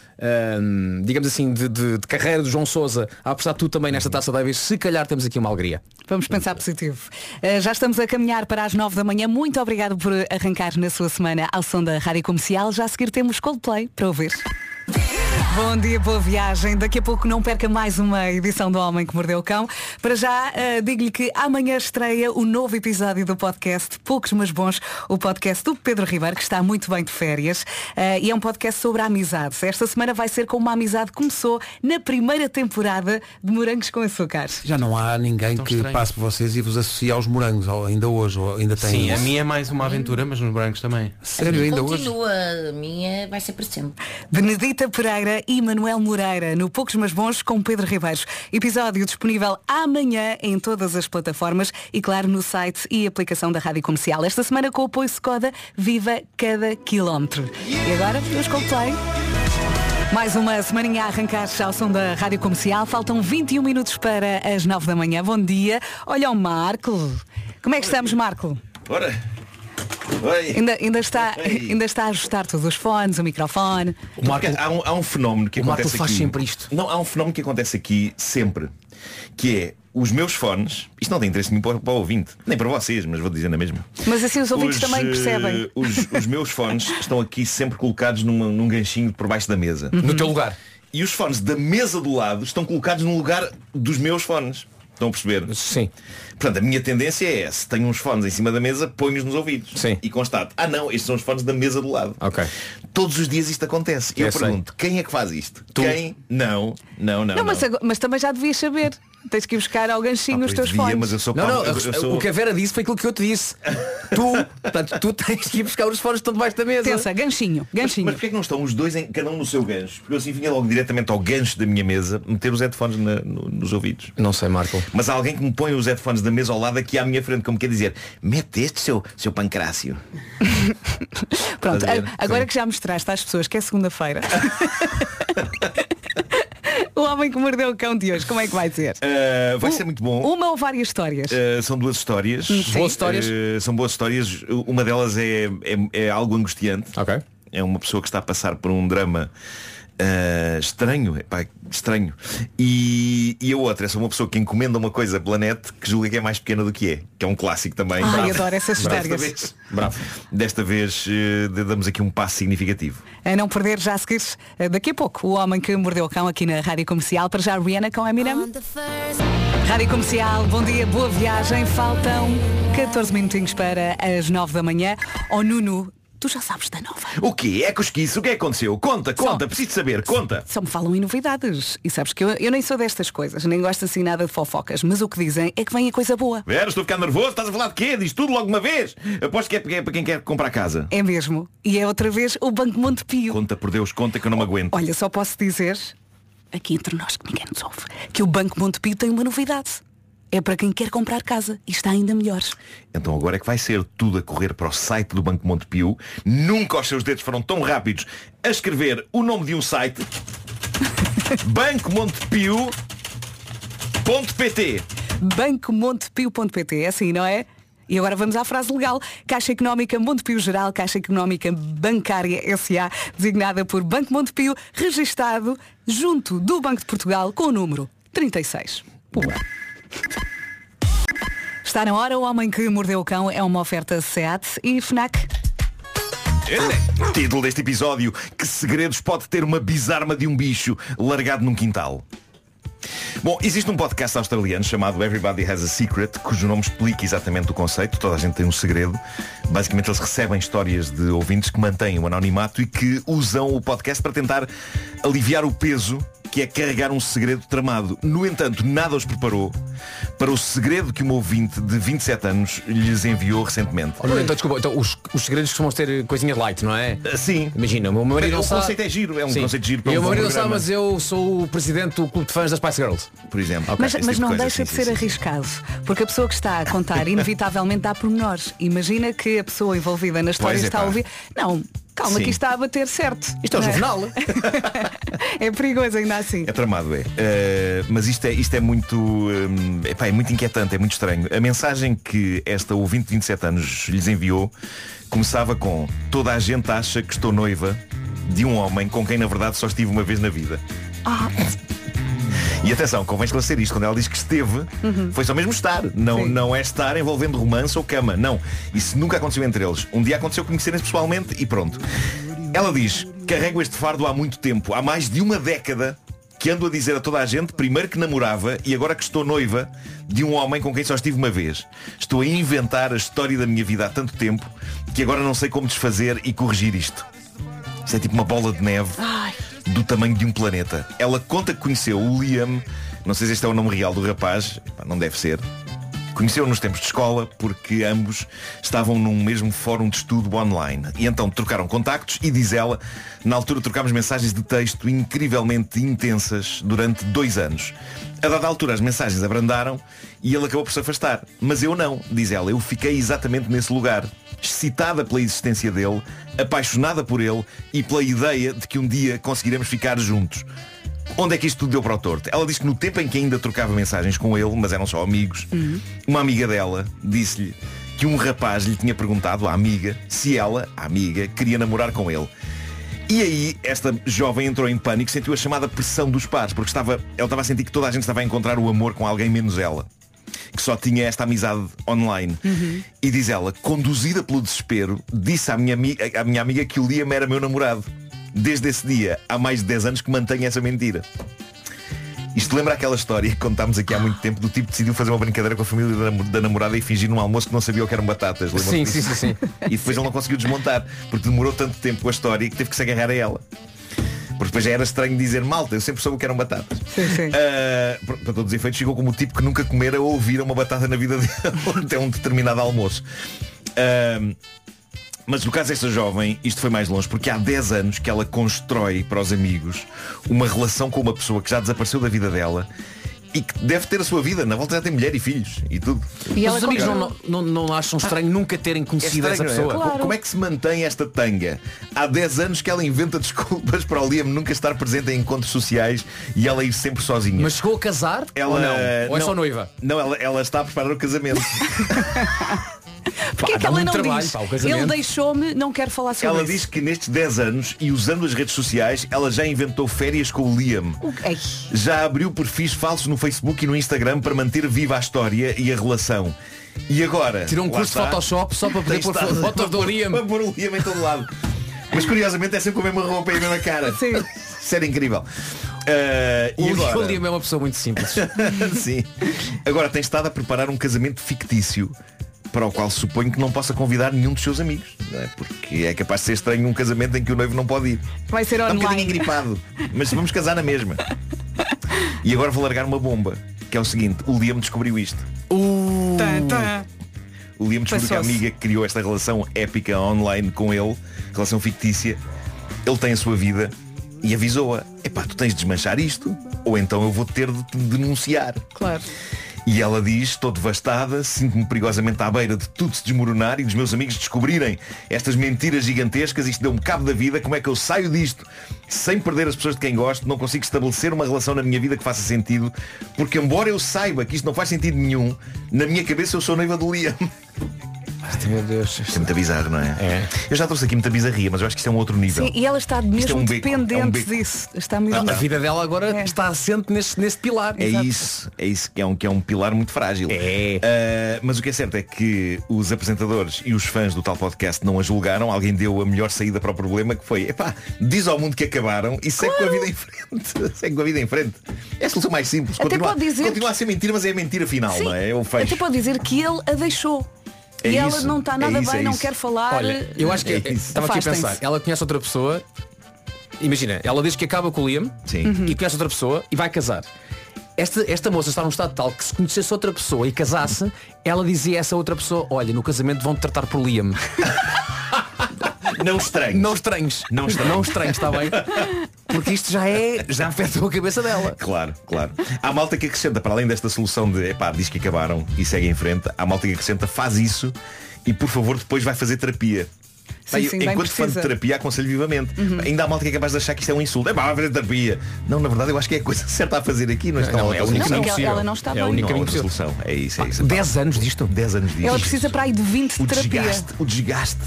hum, digamos assim, de, de- de carreira do João Sousa a apostar tudo também nesta Taça Davis, se calhar temos aqui uma alegria. Vamos pensar positivo. Uh, já estamos a caminhar para as 9 da manhã. Muito obrigado por arrancar na sua semana ao som da Rádio Comercial. Já a seguir temos Coldplay para ouvir. Bom dia, boa viagem. Daqui a pouco não perca mais uma edição do Homem que Mordeu o Cão. Para já, uh, digo-lhe que amanhã estreia o novo episódio do podcast Poucos Mas Bons, o podcast do Pedro Ribeiro, que está muito bem de férias. Uh, e é um podcast sobre a amizade. Esta semana vai ser como uma amizade começou na primeira temporada de Morangos com Açúcar. Já não há ninguém que estranho. passe por vocês e vos associe aos morangos, ou ainda hoje, ou ainda tem. Sim, a minha é mais uma aventura, mas nos brancos também. Sério, ainda hoje? Continua, a minha vai ser para sempre. Benedita Pereira e Manuel Moreira no Poucos Mas Bons com Pedro Ribeiros. Episódio disponível amanhã em todas as plataformas e claro no site e aplicação da Rádio Comercial. Esta semana com o apoio Skoda, viva cada quilómetro. E agora, os Coldplay. Mais uma semaninha a arrancar ao som da Rádio Comercial. Faltam 21 minutos para as 9 da manhã. Bom dia. Olha o Marco. Como é que estamos, Marco? Ora. Oi. Ainda, ainda, está, ainda está a ajustar todos os fones, o microfone. Porque há, um, há um fenómeno que o Marco acontece faz aqui. sempre isto. Não, há um fenómeno que acontece aqui sempre, que é os meus fones, isto não tem interesse nenhum para, para o ouvinte, nem para vocês, mas vou dizer na mesma. Mas assim os ouvintes também eh, percebem. Os, os meus fones estão aqui sempre colocados numa- num ganchinho por baixo da mesa. Uhum. No teu lugar. E os fones da mesa do lado estão colocados no lugar dos meus fones. Estão a perceber? Sim. Portanto, a minha tendência é, se tenho uns fones em cima da mesa, ponho-os nos ouvidos. Sim. E constato, ah não, estes são os fones da mesa do lado. Ok. Todos os dias isto acontece. E eu Eu sei. pergunto, quem é que faz isto? Tu. Quem? Não, não, não. Não, mas, agora- mas também já devias saber. Tens que ir buscar ao ganchinho Ah, os teus devia, fones. mas eu sou Não, não, eu- eu sou- o que a Vera disse foi aquilo que eu te disse. tu, portanto, tu tens que ir buscar os fones que estão debaixo da mesa. Pensa, ganchinho, Mas, ganchinho. mas porquê é que não estão os dois em cada um no seu gancho? Porque eu assim vinha logo diretamente ao gancho da minha mesa meter os headphones na- no- nos ouvidos. Não sei, Marco. Mas há alguém que me põe os headphones da mesa ao lado aqui à minha frente, como quer dizer, mete este seu, seu pancrácio. Pronto, agora Sim. que já mostraste às pessoas que é segunda-feira. o homem que mordeu o cão de hoje, como é que vai ser? Uh, vai ser muito bom. Uma ou várias histórias? Uh, são duas histórias. Hum, sim. Boas histórias? Uh, são boas histórias. Uma delas é, é, é algo angustiante. Ok. É uma pessoa que está a passar por um drama uh, estranho. Epá, estranho. E, e a outra é só uma pessoa que encomenda uma coisa pela net que julga que é mais pequena do que é. Que é um clássico também. Ai, Bravo. adoro essas Desta histórias. vez, bravo. Desta vez uh, damos aqui um passo significativo. A não perder já a seguir, eh, daqui a pouco, o homem que mordeu o cão aqui na Rádio Comercial. Para já, Rihanna com Eminem. Rádio Comercial, bom dia, boa viagem. Faltam 14 minutinhos para as 9 da manhã. Oh Nuno, tu já sabes da nova. O quê? É cosquice? O que é que aconteceu? Conta, conta, Só- preciso saber, conta. Só me falam em novidades. E sabes que eu, eu nem sou destas coisas, nem gosto assim nada de fofocas. Mas o que dizem é que vem a coisa boa. Vera, estou a ficar nervoso, estás a falar de quê? Diz tudo logo uma vez. Aposto que é é para quem quer comprar casa. É mesmo. E é outra vez o Banco Montepio. Conta por Deus, conta que eu não me aguento. Olha, só posso dizer, aqui entre nós que ninguém nos ouve, que o Banco Montepio tem uma novidade. É para quem quer comprar casa e está ainda melhor. Então agora é que vai ser tudo a correr para o site do Banco Montepio. Nunca os seus dedos foram tão rápidos a escrever o nome de um site. bancomontepio.pt bancomontepio.pt, é assim, não é? E agora vamos à frase legal. Caixa Económica Montepio Geral, Caixa Económica Bancária SA, designada por Banco Montepio, registado junto do Banco de Portugal com o número 36. Pumba. Está na hora, o homem que mordeu o cão é uma oferta SEAT e FNAC. Título deste episódio Que segredos pode ter uma bizarma de um bicho largado num quintal Bom, existe um podcast australiano chamado Everybody Has a Secret, cujo nome explica exatamente o conceito. Toda a gente tem um segredo. Basicamente eles recebem histórias de ouvintes que mantêm o anonimato e que usam o podcast para tentar aliviar o peso que é carregar um segredo tramado. No entanto, nada os preparou para o segredo que uma ouvinte de 27 anos lhes enviou recentemente. Olha, então, desculpa, então, os, os segredos costumam ter coisinhas light, não é? Sim. Imagina, o meu marido O não sabe. conceito é giro, é um Sim. conceito giro para um o meu marido não sabe, mas eu sou o presidente do clube de fãs das Spice Girls. Por exemplo. mas mas não deixa de ser arriscado, porque a pessoa que está a contar inevitavelmente dá pormenores. Imagina que a pessoa envolvida na história Pois é, está pá. a ouvir. Não, calma Sim. que isto está a bater certo. Isto é o Não jornal. é perigoso ainda assim. É tramado, é. Eh, mas isto é, isto é muito hum, epá, é muito inquietante, é muito estranho. A mensagem que esta ouvinte de 27 anos lhes enviou começava com Toda a gente acha que estou noiva de um homem com quem na verdade só estive uma vez na vida. Ah, E atenção, convém esclarecer isto, quando ela diz que esteve, Uhum. foi só mesmo estar. Não, não é estar envolvendo romance ou cama. Não. Isso nunca aconteceu entre eles. Um dia aconteceu conhecerem-se pessoalmente e pronto. Ela diz, carrego este fardo há muito tempo, há mais de uma década que ando a dizer a toda a gente, primeiro que namorava e agora que estou noiva de um homem com quem só estive uma vez. Estou a inventar a história da minha vida há tanto tempo que agora não sei como desfazer e corrigir isto. Isto é tipo uma bola de neve do tamanho de um planeta. Ela conta que conheceu o Liam, não sei se este é o nome real do rapaz, não deve ser. Conheceu nos tempos de escola porque ambos estavam num mesmo fórum de estudo online. E então trocaram contactos e diz ela, na altura trocámos mensagens de texto incrivelmente intensas durante dois anos. A dada altura as mensagens abrandaram e ele acabou por se afastar. Mas eu não, diz ela, eu fiquei exatamente nesse lugar. Excitada pela existência dele, apaixonada por ele e pela ideia de que um dia conseguiremos ficar juntos. Onde é que isto tudo deu para o torto? Ela diz que no tempo em que ainda trocava mensagens com ele, mas eram só amigos, uma amiga dela disse-lhe que um rapaz lhe tinha perguntado à amiga se ela, a amiga, queria namorar com ele. E aí esta jovem entrou em pânico, sentiu a chamada pressão dos pares, porque estava, ela estava a sentir que toda a gente estava a encontrar o amor com alguém menos ela. Que só tinha esta amizade online. E diz ela, conduzida pelo desespero, disse à minha, à minha amiga que o Liam era meu namorado. Desde esse dia, há mais de 10 anos que mantenho essa mentira. Isto lembra aquela história que contámos aqui há muito tempo do tipo que decidiu fazer uma brincadeira com a família da, nam- da namorada e fingir num almoço que não sabia o que eram batatas. Sim, sim, sim, sim. E depois ele não conseguiu desmontar, porque demorou tanto tempo com a história que teve que se agarrar a ela. Porque depois já era estranho dizer malta, eu sempre soube que eram batatas. Ah, para para todos os efeitos, chegou como o tipo que nunca comera ou ouvira uma batata na vida dele até um determinado almoço. Ah, mas no caso desta jovem, isto foi mais longe, porque há 10 anos que ela constrói para os amigos uma relação com uma pessoa que já desapareceu da vida dela e que deve ter a sua vida. Na volta já tem mulher e filhos e tudo. Mas os amigos não, não, não, não acham estranho nunca terem conhecido É essa estranho, pessoa. não é? Como é que se mantém esta tanga? Há 10 anos que ela inventa desculpas para o Liam nunca estar presente em encontros sociais e ela ir sempre sozinha. Mas chegou a casar? ela Ou não? Ou é só noiva? Não, ela, ela está a preparar o casamento. Porquê é que ela não trabalho, diz? pá. Ele deixou-me, não quero falar sobre ela isso. diz que nestes 10 anos e usando as redes sociais, ela já inventou férias com o Liam. O- Ei, Já abriu perfis falsos no Facebook e no Instagram para manter viva a história e a relação. E agora? Tirou um curso de está. Photoshop só para poder pôr fotos do Liam. a pôr o Liam em todo lado. Mas curiosamente é sempre com a mesma roupa e a mesma cara. Sim. Isso era incrível. Ah, e agora? o Liam é uma pessoa muito simples. Sim. Agora tem estado a preparar um casamento fictício para o qual suponho que não possa convidar nenhum dos seus amigos. Não é? Porque é capaz de ser estranho um casamento em que o noivo não pode ir. vai ser Está um bocadinho online. engripado. Mas vamos casar na mesma. E agora vou largar uma bomba. Que é o seguinte, o Liam descobriu isto. Tan, tan. O Liam descobriu que a amiga que criou esta relação épica online com ele, relação fictícia, ele tem a sua vida e avisou-a, epá, tu tens de desmanchar isto, ou então eu vou ter de te denunciar. Claro. E ela diz, estou devastada, sinto-me perigosamente à beira de tudo se desmoronar e dos meus amigos descobrirem estas mentiras gigantescas, isto deu-me cabo da vida, como é que eu saio disto sem perder as pessoas de quem gosto, não consigo estabelecer uma relação na minha vida que faça sentido, porque embora eu saiba que isto não faz sentido nenhum, na minha cabeça eu sou noiva do Liam. Meu Deus. Isto é muito bizarro, não é? Eu já trouxe aqui muita bizarria, mas eu acho que isto é um outro nível. Sim, e ela está Isto é mesmo um é um dependente beco. disso. Está mesmo. A vida dela agora É. está assente neste, neste pilar. É isso, é isso que é um, que é um pilar muito frágil. É. mas o que é certo é que os apresentadores e os fãs do tal podcast não a julgaram. Alguém deu a melhor saída para o problema que foi, epá, diz ao mundo que acabaram e segue com a vida em frente. segue com a vida em frente. É a solução mais simples. Até Continua, pode dizer continua a ser mentira, mas é a mentira final, Sim. não é? Eu fecho. Até pode dizer que ele a deixou. É e ela isso, não está é nada isso, bem, é não quer falar. Olha, eu acho que É isso. estava aqui a pensar, ela conhece outra pessoa, imagina, ela diz que acaba com o Liam Uhum. e conhece outra pessoa e vai casar. Esta, esta moça está num estado tal que se conhecesse outra pessoa e casasse, ela dizia a essa outra pessoa, olha, no casamento vão-te tratar por Liam. Não estranhos. Não estranhos. Não estranhos. Não estranhos, está bem? Porque isto já é, já afetou a cabeça dela. Claro, claro. Há malta que acrescenta, para além desta solução de epá, diz que acabaram e segue em frente, há malta que acrescenta, faz isso e por favor depois vai fazer terapia. Sim, sim, enquanto fã de terapia aconselho vivamente. Uhum. Ainda há malta que é capaz de achar que isto é um insulto. É pá, vai fazer terapia. Não, na verdade eu acho que é a coisa certa a fazer aqui. Não, está Não, não, é a única Não, ela- ela não está É a única Não solução. É isso, é isso. 10 anos disto? 10 anos disto. Ela precisa para aí de 20 de o terapia. desgaste, o desgaste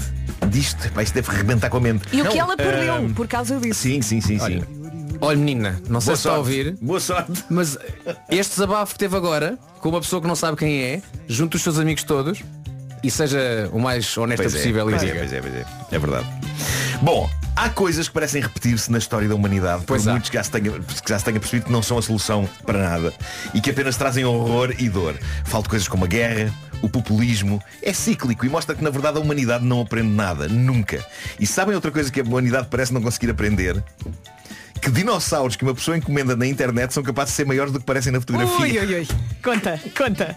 disto. Pá, isto deve rebentar com a mente. E o que ela perdeu por causa disso. Sim, sim, sim, sim. Olha menina, não sei Boa se está a sorte. ouvir. Boa sorte. Mas este desabafo que teve agora, com uma pessoa que não sabe quem é, junto os seus amigos todos, e seja o mais honesta Pois é, possível e pois é, diga. pois é, pois é. É verdade. Bom, há coisas que parecem repetir-se na história da humanidade, por Pois há. muitos que já, se tenha, que já se tenha percebido que não são a solução para nada e que apenas trazem horror e dor. Falo de coisas como a guerra, o populismo, é cíclico e mostra que na verdade a humanidade não aprende nada, nunca. E sabem outra coisa que a humanidade parece não conseguir aprender? Que dinossauros que uma pessoa encomenda na internet são capazes de ser maiores do que parecem na fotografia. Ui, ui, ui. Conta, conta.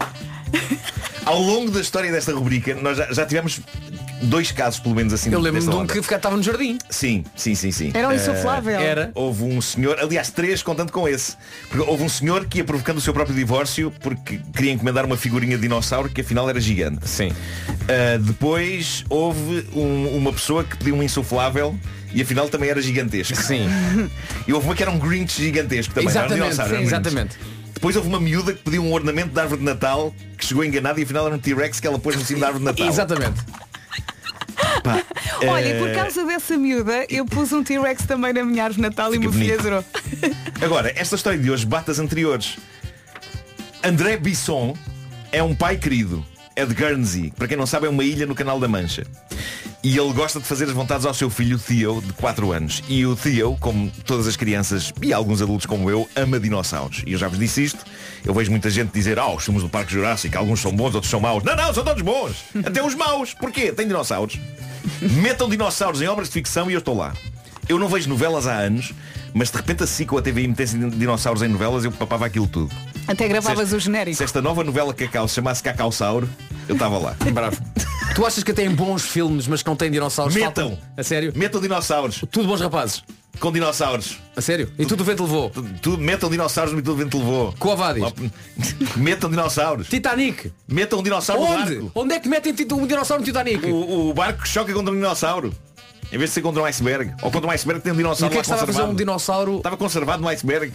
Ao longo da história desta rubrica, nós já, já tivemos dois casos, pelo menos assim. Eu lembro-me de um onda. que ficava- estava no jardim. Sim, sim, sim, sim. Era um Eh, insuflável. Era. Houve um senhor, aliás, três contando com esse. Porque houve um senhor que ia provocando o seu próprio divórcio porque queria encomendar uma figurinha de dinossauro que afinal era gigante. Sim. Uh, depois houve um- uma pessoa que pediu um insuflável e afinal também era gigantesco. Sim. E houve uma que era um Grinch gigantesco também. não era um Exatamente, dinossauro, era um sim, Grinch. exatamente. Depois houve uma miúda que pediu um ornamento de árvore de Natal que chegou enganado e afinal era um T-Rex que ela pôs no cimo da árvore de Natal. Exatamente. Pá, Olha, e por eh, causa dessa miúda, eu pus um T-Rex também na minha árvore de Natal e meu filho bonito. adorou. Agora, esta história de hoje bate as anteriores. André Bisson é um pai querido. É de Guernsey. Para quem não sabe, é uma ilha no Canal da Mancha. E ele gosta de fazer as vontades ao seu filho Theo, de 4 anos. E o Theo, como todas as crianças e alguns adultos como eu, ama dinossauros. E eu já vos disse isto. Eu vejo muita gente dizer, ah, os filmes do Parque Jurássico, alguns são bons, outros são maus. Não, não, são todos bons. Até os maus. Porquê? Tem dinossauros. Metam dinossauros em obras de ficção e eu estou lá. Eu não vejo novelas há anos, mas de repente a SIC ou a TVI metessem dinossauros em novelas, eu papava aquilo tudo. Até gravavas Se o genérico. Se esta nova novela Cacau se chamasse Cacausauro, eu estava lá. Bravo. Tu achas que têm bons filmes, mas que não têm dinossauros? Metam. Faltam? A sério? Metam dinossauros. Tudo bons rapazes. Com dinossauros. A sério? E tudo o vento levou? Tudo, metam dinossauros no tudo vento levou. Covadis. Metam dinossauros. Titanic. Metam um dinossauro no Onde? barco. Onde é que metem um dinossauro no Titanic? O, o barco choca contra um dinossauro. Em vez de ser contra um iceberg. Ou contra um iceberg que tem um E o dinossauro que é que estava a fazer um dinossauro? Estava conservado no iceberg.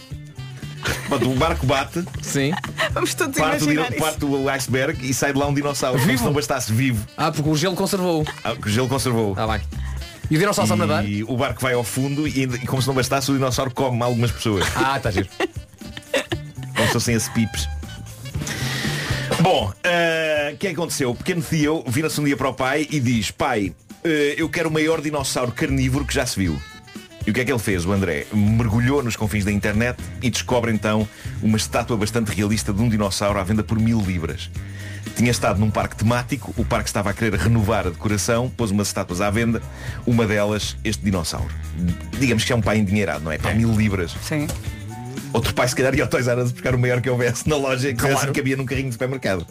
Pronto, o barco bate, Sim. Vamos todos parte imaginar isso. parte o iceberg e sai de lá um dinossauro. Como Vivo? se não bastasse vivo. Ah, porque o gelo conservou. Ah, o gelo conservou. Ah, bem. E o dinossauro sabe nadar? E o barco vai ao fundo e, e como se não bastasse o dinossauro come algumas pessoas. Ah, está giro. Como se fossem as pipes. Bom, eh, o que é que aconteceu? O pequeno Theo vira-se um dia para o pai e diz Pai, eh, eu quero o maior dinossauro carnívoro que já se viu. E o que é que ele fez, o André? Mergulhou nos confins da internet e descobre então uma estátua bastante realista de um dinossauro à venda por mil libras. Tinha estado num parque temático, o parque estava a querer renovar a decoração, pôs umas estátuas à venda, uma delas, este dinossauro. Digamos que é um pai endinheirado, não é? Para mil libras. Sim. Outro pai se calhar ia ao Toys R Us buscar o maior que houvesse na loja que Claro. claro. cabia num carrinho de supermercado.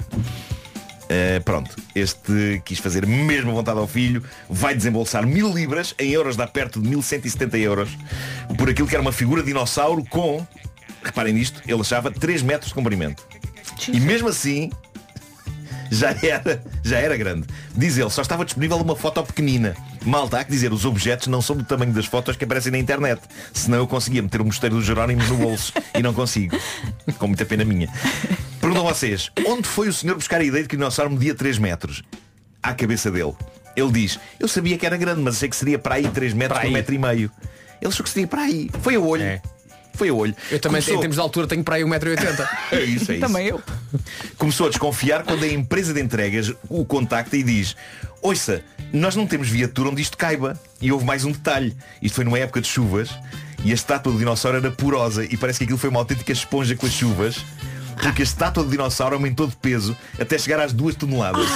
Uh, pronto, este quis fazer mesmo vontade ao filho, vai desembolsar mil libras, em euros dá perto de 1170 euros, por aquilo que era uma figura de dinossauro com, reparem nisto, ele achava 3 metros de comprimento. E mesmo assim, já era, já era grande. Diz ele, só estava disponível uma foto pequenina. Malta, há que dizer, os objetos não são do tamanho das fotos que aparecem na internet. Senão eu conseguia meter o mosteiro dos Jerónimos no bolso. e não consigo. Com muita pena minha. Pergunto a vocês, onde foi o senhor buscar a ideia de que o dinossauro media 3 metros? à cabeça dele. Ele diz, eu sabia que era grande, mas achei que seria para aí 3 metros Para por aí. metro e meio. Ele achou que seria para aí. Foi a olho. Foi a olho. Eu também, Começou- em termos de altura, tenho para aí 1,80m. É isso, é isso. Também eu. Começou a desconfiar quando a empresa de entregas o contacta e diz Ouça, nós não temos viatura onde isto caiba. E houve mais um detalhe. Isto foi numa época de chuvas e a estátua do dinossauro era porosa e parece que aquilo foi uma autêntica esponja com as chuvas. Porque a estátua do dinossauro aumentou de peso até chegar às duas toneladas.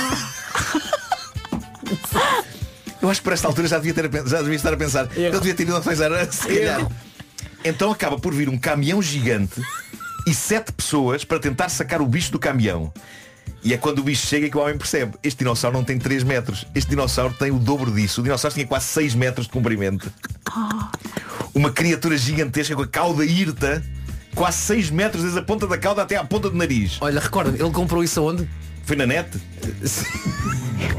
Eu acho que por esta altura já devia, ter já devia estar a pensar. Eu devia ter ido a fazer se calhar. Então acaba por vir um caminhão gigante e sete pessoas para tentar sacar o bicho do caminhão. E é quando o bicho chega que o homem percebe. Este dinossauro não tem 3 metros. Este dinossauro tem o dobro disso. O dinossauro tinha quase 6 metros de comprimento. Uma criatura gigantesca com a cauda irta. Quase 6 metros desde a ponta da cauda até à ponta do nariz. Olha, recorda, ele comprou isso aonde? Foi na net?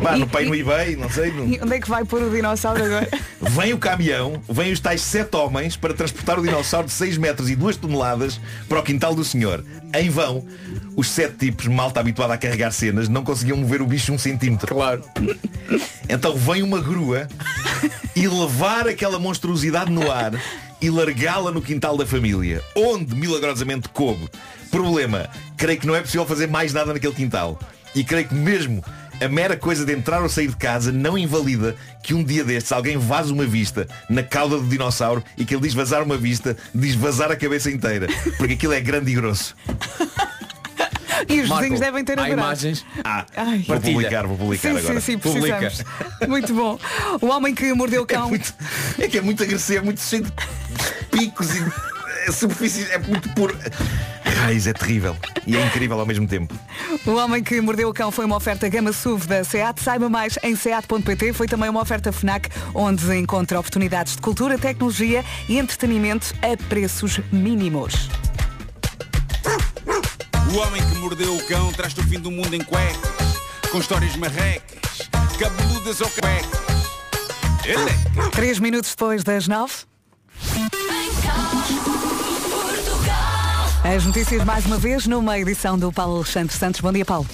Pá, no pai no eBay, não sei. no- E onde é que vai pôr o dinossauro agora? Vem o caminhão, vêm os tais sete homens para transportar o dinossauro de 6 metros e 2 toneladas para o quintal do senhor. Em vão, os sete tipos, malta habituada a carregar cenas, não conseguiam mover o bicho um centímetro. Claro. Então vem uma grua e levar aquela monstruosidade no ar e largá-la no quintal da família, onde milagrosamente coube. Problema, creio que não é possível fazer mais nada naquele quintal. E creio que mesmo a mera coisa de entrar ou sair de casa não invalida que um dia destes alguém vaze uma vista na cauda do dinossauro e que ele diz vazar uma vista, diz vazar a cabeça inteira. Porque aquilo é grande e grosso. E os Marco, vizinhos devem ter há imagens. Ah, Ai. vou publicar, vou publicar Sim, agora. sim, sim, Publica. precisamos. Muito bom. O homem que mordeu o cão. muito, é que é muito agressivo, é muito cheio de picos e é superfície, é muito puro. Raiz, é terrível. E é incrível ao mesmo tempo. O homem que mordeu o cão foi uma oferta gama SUV da SEAT. Saiba mais em seat.pt. Foi também uma oferta FNAC, onde encontra oportunidades de cultura, tecnologia e entretenimento a preços mínimos. O homem que mordeu o cão traz-te o fim do mundo em cuecas, com histórias marrecas, cabeludas ou cuecas. Ele Três minutos depois das nove. As notícias mais uma vez numa edição do Paulo Alexandre Santos. Bom dia, Paulo.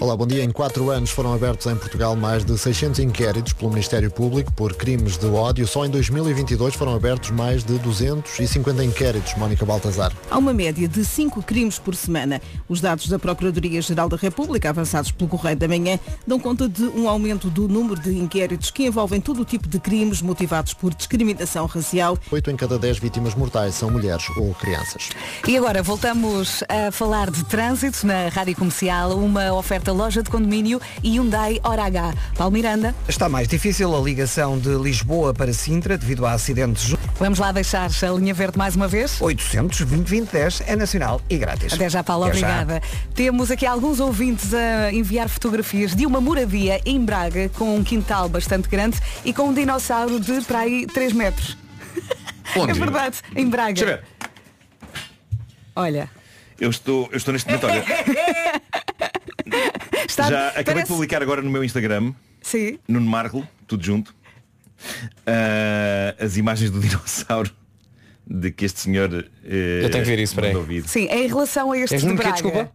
Olá, bom dia. Em quatro anos foram abertos em Portugal mais de 600 inquéritos pelo Ministério Público por crimes de ódio. Só em 2022 foram abertos mais de 250 inquéritos. Mónica Baltazar. Há uma média de 5 crimes por semana. Os dados da Procuradoria-Geral da República, avançados pelo Correio da Manhã, dão conta de um aumento do número de inquéritos que envolvem todo o tipo de crimes motivados por discriminação racial. Oito em cada 10 vítimas mortais são mulheres ou crianças. E agora voltamos a falar de trânsito na Rádio Comercial, uma oferta loja de condomínio e Hyundai Hora H. Paulo Miranda. Está mais difícil a ligação de Lisboa para Sintra devido a acidentes. Vamos lá deixar a linha verde mais uma vez? 800 2010 é nacional e grátis. Até já, Paulo, Até já. obrigada. Temos aqui alguns ouvintes a enviar fotografias de uma moradia em Braga com um quintal bastante grande e com um dinossauro de para aí 3 metros. Onde? É verdade, em Braga. Deixa eu ver. Olha. Eu estou, eu estou neste momento, olha, Está- já acabei de parece- publicar agora no meu Instagram, Sim. Nuno Marco, tudo junto, ah, as imagens do dinossauro de que este senhor eh, Eu tenho que ver isso, peraí. mandou vir. Sim, em relação a este de Braga. desculpa?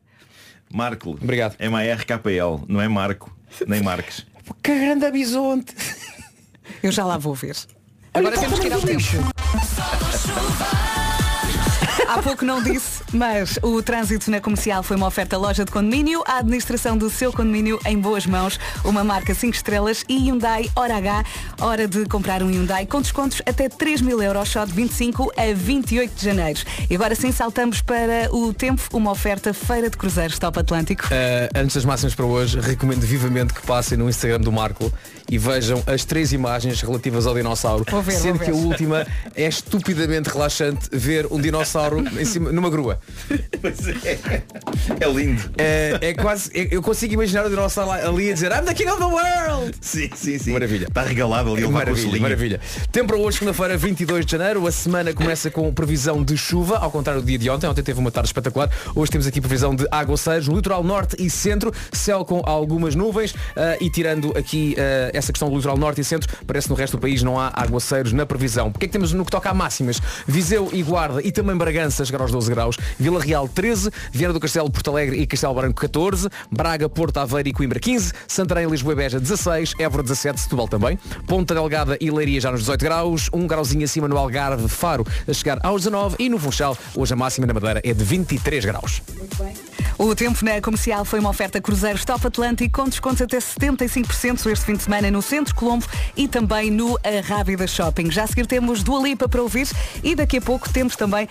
Marco. Obrigado. M-A-R-K-P-L, não é Marco, nem Marques. Que grande bisonte. Eu já lá vou ver. Agora temos que ir ao tempo. Há pouco não disse, mas o trânsito na comercial foi uma oferta loja de condomínio, a administração do seu condomínio em boas mãos, uma marca 5 estrelas e Hyundai Hora H. Hora de comprar um Hyundai com descontos até 3 mil euros só de 25 a 28 de janeiro. E agora sim saltamos para o tempo, uma oferta Feira de Cruzeiros Top Atlântico. Uh, antes das máximas para hoje, recomendo vivamente que passem no Instagram do Marco e vejam as três imagens relativas ao dinossauro. Vou ver, sendo vou que a ver. última é estupidamente relaxante ver um dinossauro em cima, numa grua. É lindo. É, é quase. é- eu consigo imaginar o dinossauro lá- ali a dizer I'm the king of the world! Sim, sim, sim. Maravilha. Está regalado ali, a Maravilha, maravilha. Tempo para hoje, segunda-feira, 22 de janeiro. A semana começa com previsão de chuva, ao contrário do dia de ontem. Ontem teve uma tarde espetacular. Hoje temos aqui previsão de aguaceiros no litoral norte e centro. Céu com algumas nuvens. ah, e tirando aqui ah, essa questão do litoral norte e centro, parece que no resto do país não há aguaceiros na previsão. Porque é que temos no que toca a máximas? Viseu e Guarda e também Bragança Bragança chegar aos 12 graus, Vila Real 13, Viana do Castelo, Porto Alegre e Castelo Branco 14, Braga, Porto, Aveiro e Coimbra 15, Santarém, Lisboa e Beja 16, Évora 17, Setúbal também, Ponta Delgada e Leiria já nos 18 graus, um grauzinho acima no Algarve, Faro a chegar aos 19 e no Funchal hoje a máxima na Madeira é de 23 graus. O tempo na comercial foi uma oferta Cruzeiros Top Atlântico com descontos até 75% este fim de semana no Centro Colombo e também no Rábida Shopping. Já a seguir temos Dua Lipa para ouvir e daqui a pouco temos também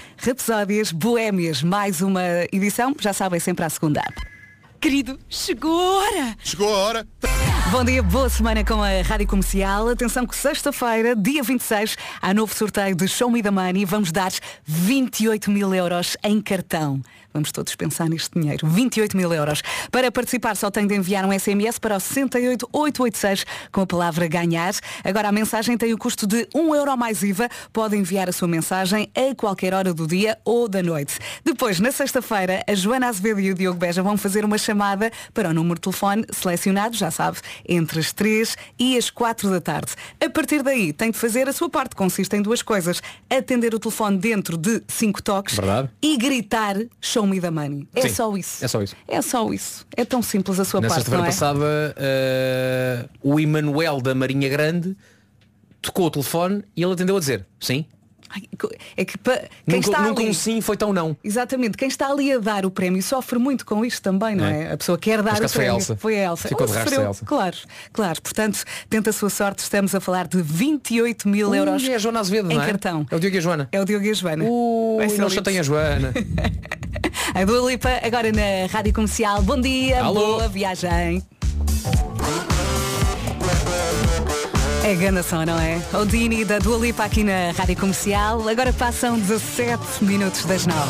Rapsódias Boémias. Mais uma edição, já sabem, sempre à segunda. Querido, chegou a hora! Chegou a hora! Bom dia, boa semana com a Rádio Comercial. Atenção que sexta-feira, dia 26, há novo sorteio de Show Me the Money. Vamos dar 28 mil euros em cartão. Vamos todos pensar neste dinheiro. 28 mil euros. Para participar só tem de enviar um SMS para o 68886 com a palavra ganhar. Agora a mensagem tem o custo de 1 euro mais IVA. Pode enviar a sua mensagem a qualquer hora do dia ou da noite. Depois, na sexta-feira, a Joana Azevedo e o Diogo Beja vão fazer uma chamada para o número de telefone selecionado, já sabe, entre as 3 e as 4 da tarde. A partir daí, tem de fazer a sua parte. Consiste em duas coisas. Atender o telefone dentro de 5 toques Verdade. e gritar Show me the money. É Sim, só isso. É só isso. É só isso. É tão simples a sua Na parte, sexta-feira não é? passada, eh, o Emanuel da Marinha Grande tocou o telefone e ele atendeu a dizer sim. É que pa- quem Nunca, está nunca ali, um sim foi tão não. Exatamente, quem está ali a dar o prémio sofre muito com isto também, não é? É. A pessoa quer dar Neste o caso foi a prémio. Elsa. Foi a Elsa. Ficou rastro sofreu. Elsa. Claro, claro. Portanto, tenta a sua sorte. Estamos a falar de 28 mil Ui, euros é a Joana Azevedo, em não é? cartão. É o Diogo e a Joana. É o Diogo e a Joana. Ui, Vai não lindo. chateiem a Joana. A Dua Lipa, agora na Rádio Comercial. Bom dia, Alô. boa viagem. É som, não é? O Dini da Dua Lipa aqui na Rádio Comercial. Agora passam 17 minutos das 9.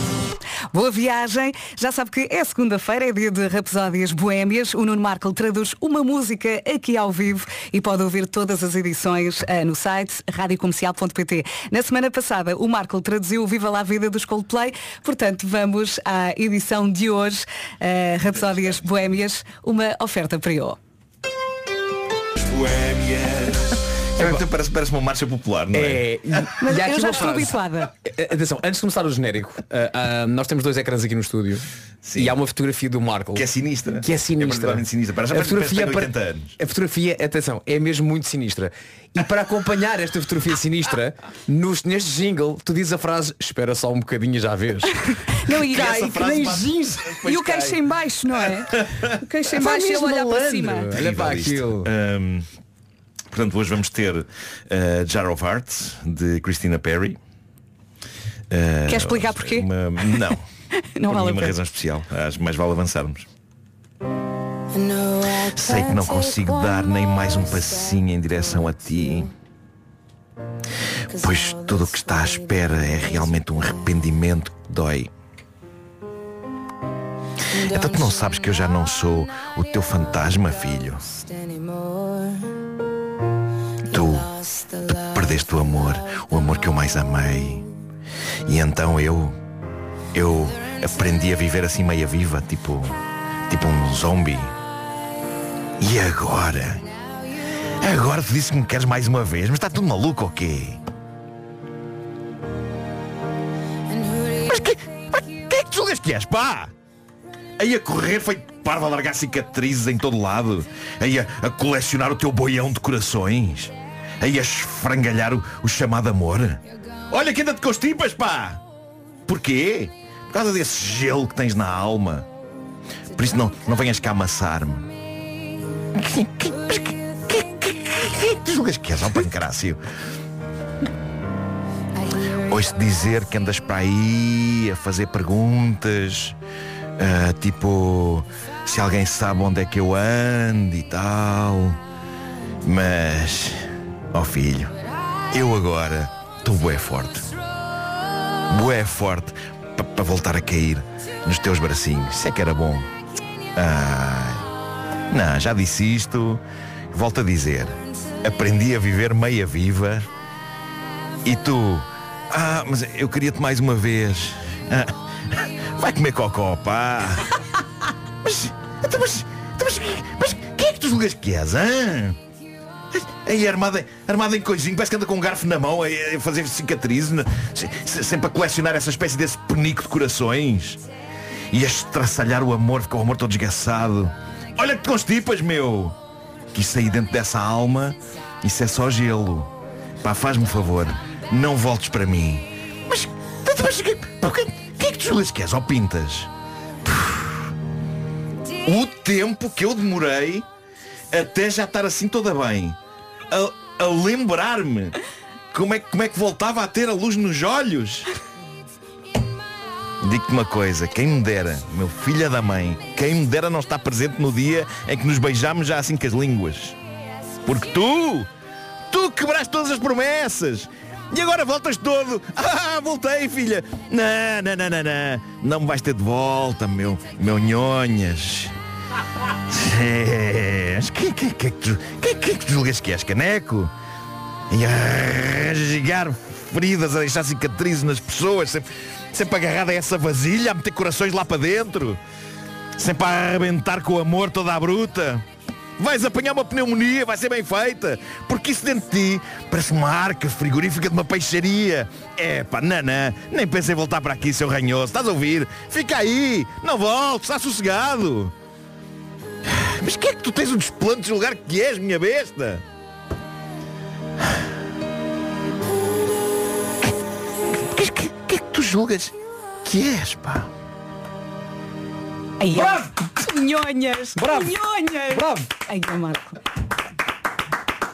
Boa viagem. Já sabe que é segunda-feira, é dia de Rapsódias Boémias. O Nuno Marco traduz uma música aqui ao vivo e pode ouvir todas as edições eh, no site radiocomercial.pt. Na semana passada, o Marco traduziu Viva lá a Vida dos Coldplay. Portanto, vamos à edição de hoje, eh, Rapsódias Boémias, uma oferta para eu. É, então parece, parece uma marcha popular, não é? É, Mas e eu já estou habituada. Eh, Atenção, antes de começar o genérico, ah, ah, nós temos dois ecrãs aqui no estúdio e há uma fotografia do Marco. Que é sinistra. Que é sinistra. É sinistra. Parece- a fotografia, parece que tem 80 anos. a fotografia, atenção, é mesmo muito sinistra. E para acompanhar esta fotografia sinistra, nos, neste jingle, tu dizes a frase espera só um bocadinho e já vês. Não, e, Cai, que nem giz. E o queixo em baixo, não é? O queixo em baixo e ele olhar para cima. Olha para aquilo. Portanto, hoje vamos ter uh, Jar of Hearts, de Christina Perry. Ah, Quer explicar porquê? uma- não. Não vale a nenhuma pena. razão especial. Acho que mais vale avançarmos. Sei que não consigo dar nem mais um passinho em direção a ti. Pois tudo o que está à espera é realmente um arrependimento que dói. Então tu não sabes que eu já não sou o teu fantasma, filho. Perdeste o amor, o amor que eu mais amei. E então eu, eu aprendi a viver assim meia viva, tipo, tipo um zombie. E agora? Agora tu disse que me queres mais uma vez, mas está tudo maluco ou quê? Mas que, mas quem é que tu julgas que és, pá? Aí a correr foi parva a largar cicatrizes em todo lado. Aí a, a colecionar o teu boião de corações. Aí a esfrangalhar o, o chamado amor. Olha que ainda te constipas, pá! Porquê? Por causa desse gelo que tens na alma. Por isso não, não venhas cá amassar-me. Que- que- mas que- julgas que és, pancrácio? Ouço dizer que andas para aí a fazer perguntas ah, Tipo Se alguém sabe onde é que eu ando e tal Mas Ó filho Eu agora Estou bué forte. Bué forte Para voltar a cair Nos teus bracinhos. Isso é que era bom. Ai, Não, já disse isto. Volto a dizer Aprendi a viver meia viva. E tu? Ah, mas eu queria-te mais uma vez. Ah, Vai comer cocó, pá. Mas, então, mas, então, mas, mas quem é que tu julgas que és, hã? Aí armada, armada em coisinho, parece que anda com um garfo na mão a, fazer cicatriz, né? Se- se- sempre a colecionar essa espécie desse penico de corações. E a estraçalhar o amor, fica o amor todo desgaçado. Olha que constipas, meu! Que isso aí dentro dessa alma, isso é só gelo. Pá, faz-me um favor, não voltes para mim. Mas, mas que, que, é que tu julgas que és, ó pintas? O tempo que eu demorei até já estar assim toda bem. A, a lembrar-me como é, que- como é que voltava a ter a luz nos olhos. Digo-te uma coisa, quem me dera, meu filho da mãe, quem me dera não estar presente no dia em que nos beijámos já assim com as línguas. Porque tu, tu quebraste todas as promessas. E agora voltas todo. Ah, voltei, filha. Não, não, não, não, não. Não me vais ter de volta, meu, meu nhonhas. É, que, que, que, que que, que julgas que és, caneco? E rasgar feridas, a deixar cicatrizes nas pessoas, sempre, sempre agarrada a essa vasilha, a meter corações lá para dentro, sempre a arrebentar com o amor toda a bruta. Vais apanhar uma pneumonia, vai ser bem feita, porque isso dentro de ti parece uma arca frigorífica de uma peixaria. É pá, nanã, nem pensei em voltar para aqui, seu ranhoso, estás a ouvir? Fica aí, não voltes, está sossegado. Mas que é que tu tens o desplante de julgar que és, minha besta? Que, que, que é que tu julgas que és, pá? Ai, Bravo! Nhonhas! Bravo! Nhonhas! Bravo! Ai, Marco.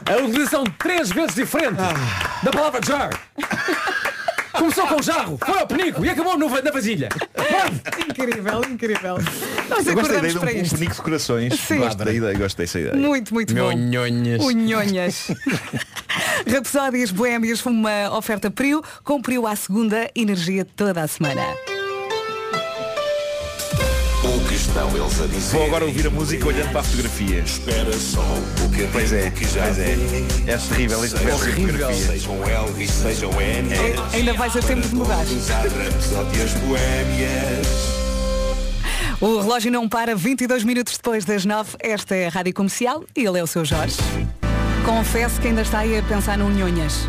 A utilização três vezes diferente Ah. da palavra jar. Começou com jarro, foi ao penico e acabou no, na vasilha. Incrível, incrível. Nós Eu gosto da ideia de um, para um isto. penico de corações. Sim. Gosto da ideia, gosto dessa ideia. Muito, muito bom. Nhonhonhas. O Nhonhas. Rapsódias Boémias, uma oferta Prio, com Prio à segunda, energia toda a semana. Estão eles a dizer? Vou agora ouvir a música olhando para a fotografia. Espera só um bocadinho Pois é, que já pois é. É terrível Sejam de fotografia. Sejam Elvis, sejam N. Ainda vais a tempo de mudar. O relógio não para 22 minutos depois das 9. Esta é a Rádio Comercial e ele é o seu Jorge. Confesso que ainda está aí a pensar no Nhonhas.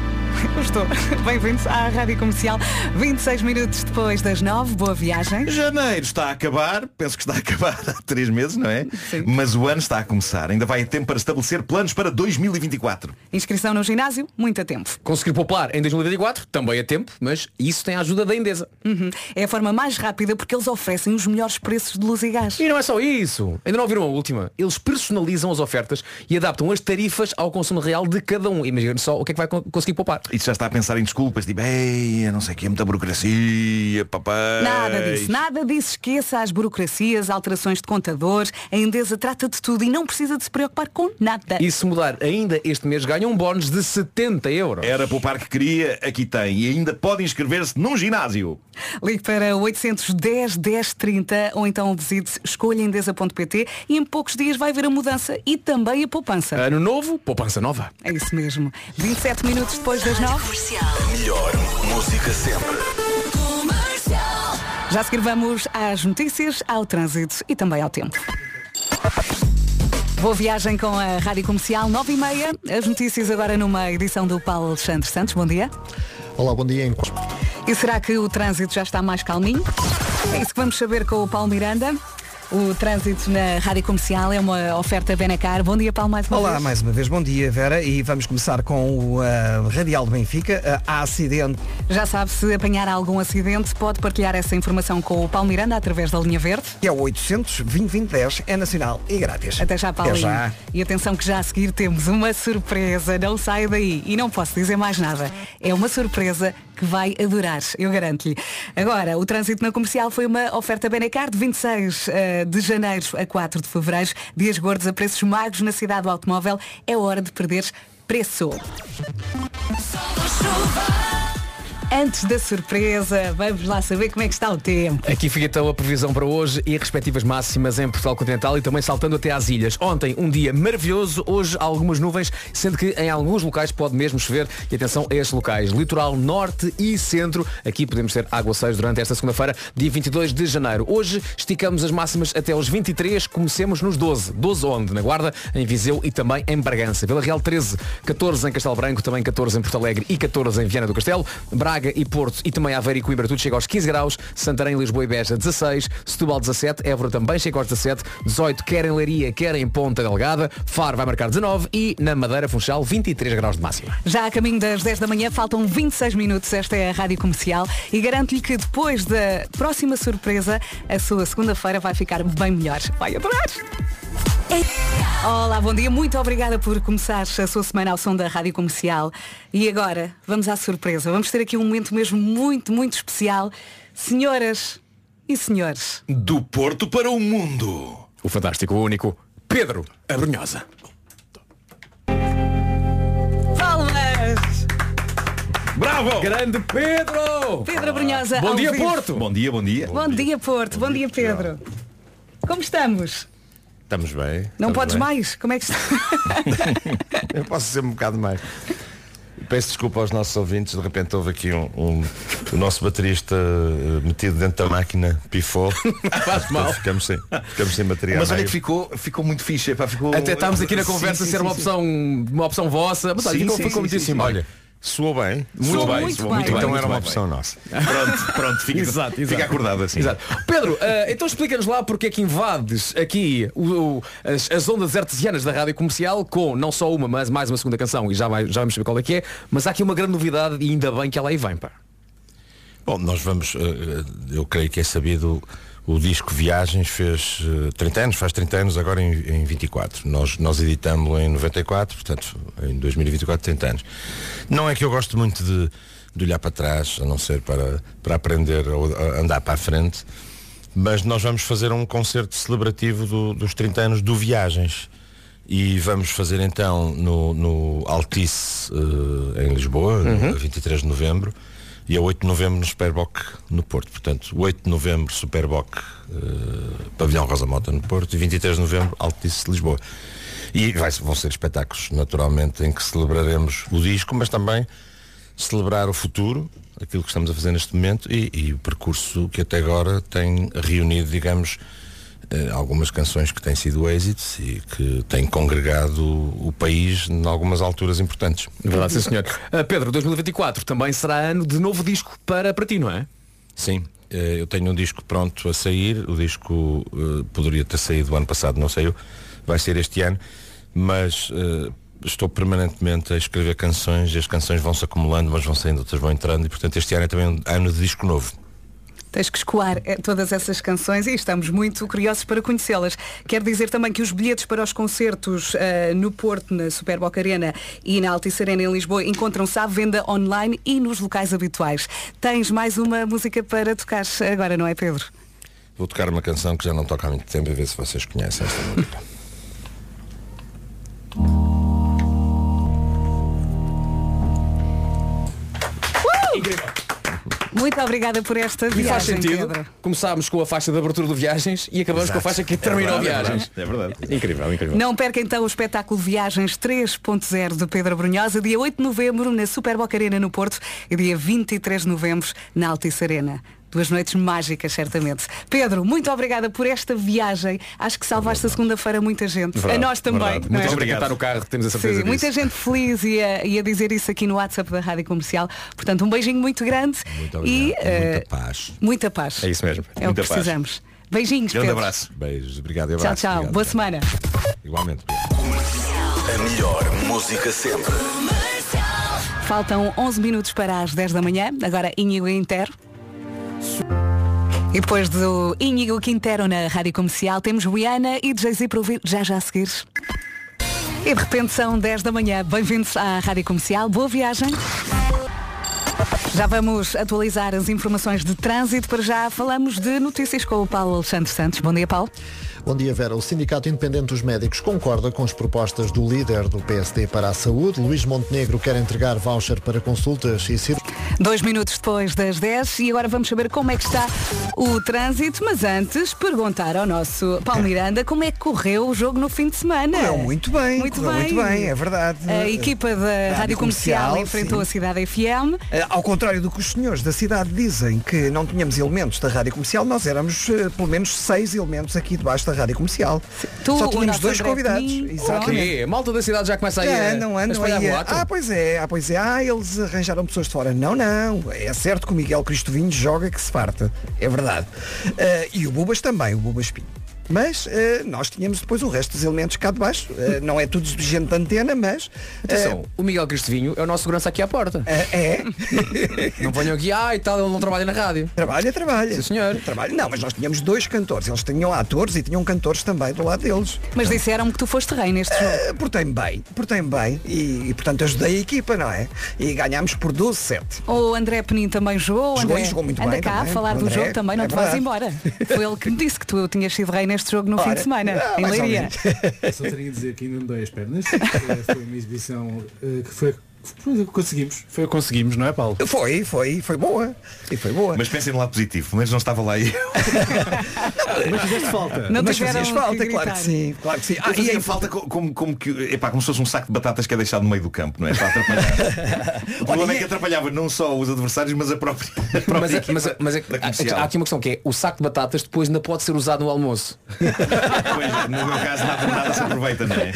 Eu estou. Bem-vindos à Rádio Comercial. 26 minutos depois das 9. Boa viagem. Janeiro está a acabar, penso que está a acabar há três meses, não é? Mas o ano está a começar. Ainda vai a tempo para estabelecer planos para 2024. Inscrição no ginásio, muito a tempo. Conseguir poupar em 2024, também é tempo, mas isso tem a ajuda da Endesa. Uhum. É a forma mais rápida porque eles oferecem os melhores preços de luz e gás. E não é só isso. Ainda não ouviram a última. Eles personalizam as ofertas e adaptam as tarifas ao consumo real de cada um. Imaginem só o que é que vai con- conseguir poupar. E já está a pensar em desculpas, tipo, ei, não sei o que, muita burocracia, papai. Nada disso, nada disso. Esqueça as burocracias, alterações de contadores. A Endesa trata de tudo e não precisa de se preocupar com nada. E se mudar ainda este mês ganha um bónus de 70 euros. Era poupar que queria, aqui tem. E ainda pode inscrever-se num ginásio. Ligue para 810 10 30 ou então visite escolhaendesa.pt e em poucos dias vai ver a mudança e também a poupança. Ano novo, poupança nova. É isso mesmo. 27 minutos depois das 9. Melhor música sempre. Já seguir vamos às notícias, ao trânsito e também ao tempo. Boa viagem com a Rádio Comercial 9 e meia. As notícias agora numa edição do Paulo Alexandre Santos. Bom dia. Olá, bom dia. E será que o trânsito já está mais calminho? É isso que vamos saber com o Paulo Miranda. O trânsito na Rádio Comercial é uma oferta Benacar. Bom dia, Paulo, mais uma Olá, vez. mais uma vez, bom dia Vera e vamos começar com o ah, Radial de Benfica. Ah, há acidente. Já sabe, se apanhar algum acidente, pode partilhar essa informação com o Paulo Miranda através da linha verde. Que é o 800 2010 é nacional e grátis. Até já, Paulinho. Até já. E atenção que já a seguir temos uma surpresa. Não saia daí. E não posso dizer mais nada. É uma surpresa que vai adorar, eu garanto-lhe. Agora, o trânsito na comercial foi uma oferta Benacar de 26 eh, de janeiro a 4 de fevereiro. Dias gordos a preços magos na cidade do automóvel. É hora de perder preço. Antes da surpresa, vamos lá saber como é que está o tempo. Aqui fica então a previsão para hoje e respectivas máximas em Portugal Continental e também saltando até às ilhas. Ontem um dia maravilhoso, hoje algumas nuvens, sendo que em alguns locais pode mesmo chover. E atenção a estes locais, litoral norte e centro. Aqui podemos ter aguaceiros durante esta segunda-feira, dia 22 de janeiro. Hoje esticamos as máximas até aos 23, comecemos nos 12. 12 onde? Na Guarda, em Viseu e também em Bragança. Vila Real 13, 14 em Castelo Branco, também 14 em Porto Alegre e 14 em Viana do Castelo. Braga e Porto e também Aveiro e Coimbra tudo chega aos 15 graus, Santarém, Lisboa e Beja 16, Setúbal 17, Évora também chega aos 17, 18 quer em Leiria, quer em Ponta Delgada, Faro vai marcar 19 e na Madeira Funchal 23 graus de máxima. Já a caminho das 10 da manhã, faltam 26 minutos. Esta é a Rádio Comercial e garanto-lhe que depois da próxima surpresa, a sua segunda-feira vai ficar bem melhor. Vai adorar! Olá, bom dia. Muito obrigada por começar a sua semana ao som da Rádio Comercial. E agora, vamos à surpresa. Vamos ter aqui um momento mesmo muito, muito especial. Senhoras e senhores. Do Porto para o mundo. O fantástico, o único, Pedro Abrunhosa. Palmas! Bravo! Grande Pedro! Pedro Abrunhosa. Bom ao dia, vivo. Porto! Bom dia, bom dia. Bom dia, Porto. Bom dia, Pedro. Como estamos? Estamos bem. Não estamos podes bem. mais? Como é que está? Eu posso ser um bocado mais. Peço desculpa aos nossos ouvintes, de repente houve aqui um, um- o nosso baterista eh, metido dentro da máquina, pifou. Faz mal. Ficamos sem, ficamos sem bateria. Mas olha meio. que ficou, ficou muito fixe. Epá, ficou... Até estamos aqui na Sim, conversa sim, ser sim, uma sim. opção, uma opção vossa, mas olha, Sim, ficou, sim, ficou sim, muitíssimo sim, sim. Olha, soou bem. Muito Soou bem, muito soou bem. muito bem. Então muito era uma bem. opção nossa. Pronto, pronto, fica, Exato, exato. fica acordado assim. Exato. Pedro, eh, então explica-nos lá porque é que invades aqui o- o- as, as ondas artesianas da rádio comercial com não só uma, mas mais uma segunda canção e já, vai- já vamos saber qual é que é, mas há aqui uma grande novidade e ainda bem que ela aí vem, pá. Bom, nós vamos, eh, eu creio que é sabido, o disco Viagens fez eh, 30 anos, faz 30 anos agora em, em 24. Nós, nós editamos em 94, portanto, em 2024, 30 anos. Não é que eu gosto muito de, de olhar para trás, a não ser para, para aprender ou a andar para a frente, mas nós vamos fazer um concerto celebrativo do- dos 30 anos do Viagens. E vamos fazer então no, no Altice eh, em Lisboa, Uhum. a 23 de novembro, e a 8 de novembro no Superboc no Porto. Portanto, 8 de novembro Superboc, eh, Pavilhão Rosa Mota no Porto, e 23 de novembro Altice Lisboa. E vai- vão ser espetáculos, naturalmente, em que celebraremos o disco, mas também celebrar o futuro, aquilo que estamos a fazer neste momento, e, e o percurso que até agora tem reunido, digamos, algumas canções que têm sido êxitos e que têm congregado o país em algumas alturas importantes. Verdade, sim senhor. Eh, Pedro, 2024 também será ano de novo disco para, para ti, não é? Sim, eh, eu tenho um disco pronto a sair, o disco eh, poderia ter saído o ano passado, não saiu, vai ser este ano, mas eh, estou permanentemente a escrever canções e as canções vão se acumulando, mas vão saindo, outras vão entrando e portanto este ano é também um ano de disco novo. Tens que escoar eh, todas essas canções e estamos muito curiosos para conhecê-las. Quero dizer também que os bilhetes para os concertos eh, no Porto, na Superboc Arena e na Altice Arena em Lisboa encontram-se à venda online e nos locais habituais. Tens mais uma música para tocar agora, não é Pedro? Vou tocar uma canção que já não toca há muito tempo e ver se vocês conhecem esta música. Muito obrigada por esta E viagem, faz sentido. Pedro. Começámos com a faixa de abertura do Viagens e acabamos com a faixa que terminou Viagens. É verdade. Incrível, incrível. Não perca então o espetáculo Viagens 3.0 de Pedro Brunhosa, dia 8 de novembro na Superboc Arena no Porto e dia 23 de novembro na Altice Arena. Duas noites mágicas, certamente. Pedro, muito obrigada por esta viagem. Acho que salvaste a segunda-feira muita gente. Verdade, a nós também. verdade. não Muita é? gente a cantar no carro, temos a certeza Sim, disso. muita gente feliz e a, e a dizer isso aqui no WhatsApp da Rádio Comercial. Portanto, um beijinho muito grande e eh, paz. muita paz. É isso mesmo. É o que Muita paz. precisamos. Beijinhos, Grande Pedro. abraço. Beijos, obrigado e Tchau, abraço. tchau. Obrigado. Boa semana. Igualmente. A melhor música sempre. Faltam 11 minutos para as 10 da manhã. Agora Íñigo Intero. E depois do Íñigo Quintero na Rádio Comercial, temos Rihanna e Jay-Z para ouvir já já a seguir. E de repente são 10 da manhã. Bem-vindos à Rádio Comercial. Boa viagem. Já vamos atualizar as informações de trânsito. Para já falamos de notícias com o Paulo Alexandre Santos. Bom dia, Paulo. Bom dia, Vera. O Sindicato Independente dos Médicos concorda com as propostas do líder do PSD para a saúde. Luís Montenegro quer entregar voucher para consultas e cirurgias. Dois minutos depois das 10 e agora vamos saber como é que está o trânsito, mas antes perguntar ao nosso Paulo Miranda como é que correu o jogo no fim de semana. Correu muito bem, muito correu bem. muito bem, é verdade. A equipa da Rádio, Comercial, enfrentou sim. a Cidade FM. Eh, Ao contrário do que os senhores da cidade dizem que não tínhamos elementos da rádio comercial, nós éramos eh, pelo menos seis elementos aqui debaixo da rádio comercial. Tu, Só tínhamos dois convidados. Exatamente. A malta da cidade já começa a, andam, a andam espalhar aí. Ah, pois é, ah, pois é. Ah, eles arranjaram pessoas de fora. Não, não. É certo que o Miguel Cristovinho joga que se farta. É verdade. Ah, e o Bubas também, o Bubas Pinho. Mas ah, nós tínhamos depois o resto dos elementos cá de baixo. Ah, não é tudo gente de antena, mas. Atenção, o Miguel Cristovinho é o nosso segurança aqui à porta. É. Não ponham aqui, ah e tal, ele não trabalha na rádio. Trabalha, trabalha. Sim, senhor. Trabalha. Não, mas nós tínhamos dois cantores. Eles tinham atores e tinham cantores também do lado deles. Mas disseram-me que tu foste rei neste jogo. Ah, Portei-me bem, portei-me bem e, e, portanto ajudei a equipa, não é? E ganhámos por 12-7. O André Penin também jogou. Jogou André, e jogou muito anda bem cá também. a falar O do André, jogo também, não é te vais embora. Foi ele que me disse que tu tinhas sido rei neste jogo no fim Ora, de semana, ah, em Leiria. Só tenho a dizer que ainda não dei as pernas. Foi uma exibição eh, que foi. Foi- Conseguimos. Foi o que conseguimos, não é, Paulo? Foi, foi, foi boa. E foi boa. Mas pensem no lado positivo, pelo menos não estava lá eu. Mas fizeste falta. Não Mas fazias que falta, gritar. claro que sim. Claro que sim. Ah, e em falta co- como, como, que, epá, como se fosse um saco de batatas que é deixado no meio do campo, não é? Para atrapalhar. o problema é que atrapalhava não só os adversários, mas a própria, a própria Mas, é, mas, é- mas é que da há, há aqui uma questão que é o saco de batatas depois ainda pode ser usado no almoço. Pois, no meu caso nada, nada se aproveita, não é?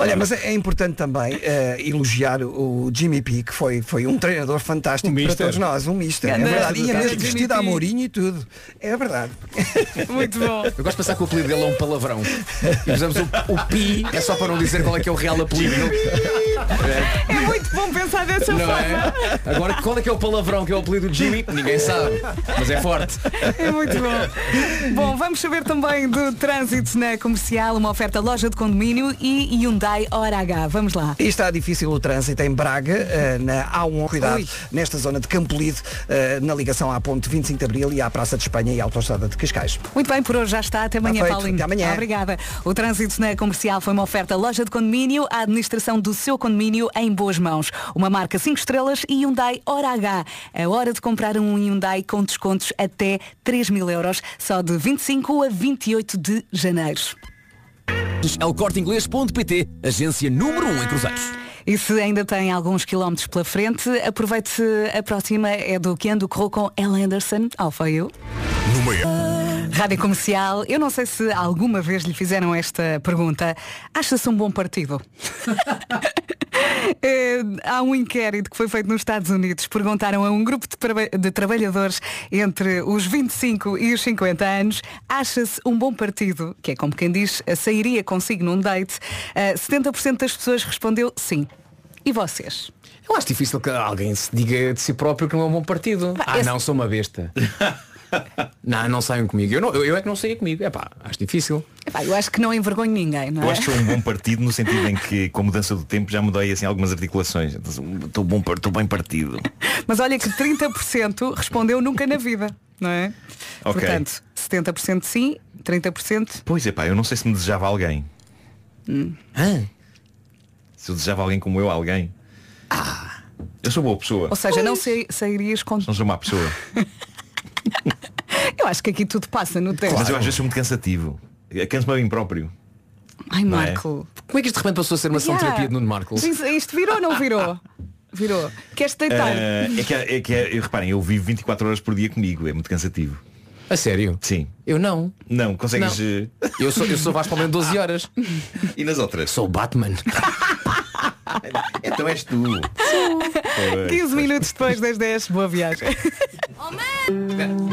Olha, mas é é importante também eh, elogiar o Jimmy P, que foi, foi um treinador fantástico Um para mister. todos nós, um mister. É verdade. E Jimmy mesmo vestido a Mourinho e tudo. É verdade. Muito bom. Eu gosto de pensar que o apelido dele é um palavrão. E usamos o, o pi, é só para não dizer qual é que é o real apelido. É muito bom pensar dessa Não forma. é? Agora, qual é que é o palavrão que é o apelido do Jimmy? Ninguém sabe. Mas é forte. É muito bom. Bom, vamos saber também do trânsito na comercial, uma oferta loja de condomínio e Hyundai Hora H. Vamos lá. E está difícil o trânsito em Braga, eh, na A1, cuidado, Ui. nesta zona de Campolide, eh, na ligação à ponte 25 de Abril e à Praça de Espanha e à Autostrada de Cascais. Muito bem, por hoje já está. Até amanhã. Paulinho. Até amanhã. Obrigada. O trânsito na comercial foi uma oferta loja de condomínio, a administração do seu condomínio em boas mãos. Uma marca 5 estrelas e Hyundai Hora H. A hora de comprar um Hyundai com descontos até 3 mil euros, só de 25 a 28 de janeiro. É o corteinglês.pt, agência número 1 um em Cruzeiros. E se ainda tem alguns quilómetros pela frente, aproveite a próxima é do que ando correu com El Anderson, Alfa eu. No meio. Rádio Comercial, eu não sei se alguma vez lhe fizeram esta pergunta. Acha-se um bom partido? Eh, há um inquérito que foi feito nos Estados Unidos. Perguntaram a um grupo de, traba- de trabalhadores entre os 25 e os 50 anos, acha-se um bom partido? Que é como quem diz, sairia consigo num date. Eh, 70% das pessoas respondeu sim. E vocês? Eu acho difícil que alguém se diga de si próprio que não é um bom partido. ah, esse- não, sou uma besta. não, não saiam comigo. Eu, não, eu, eu é que não saía comigo. É pá, acho difícil. Epá, eu acho que não envergonho ninguém, não Eu é? acho que sou um bom partido no sentido em que, com a mudança do tempo, já mudei assim algumas articulações. Estou bom, estou bem partido. Mas olha que 30% respondeu nunca na vida, não é? Ok. Portanto, 70% sim, 30% Pois é, pá, eu não sei se me desejava alguém. hum. Se eu desejava alguém como eu, a alguém. Eu sou boa pessoa. Ou seja, não sei, sairias com. Não sou má pessoa. Eu acho que aqui tudo passa no tempo. Mas eu às vezes sou muito cansativo. Canso-me a mim próprio. Ai, Não é? Marco. Como é que isto de repente passou a ser uma sessão de Yeah. terapia de Nuno Marco? Isto, isto virou ou não virou? Virou. Queres deitar? Eh, é que, é que é- reparem, eu vivo 24 horas por dia comigo, é muito cansativo. A sério? Sim. Eu não. Não, consegues. Não. eh, Eu sou, eu sou Vasco Palmeira 12 horas. E nas outras? Sou o Batman. Então és tu. Pois. 15 minutos depois das 10, boa viagem.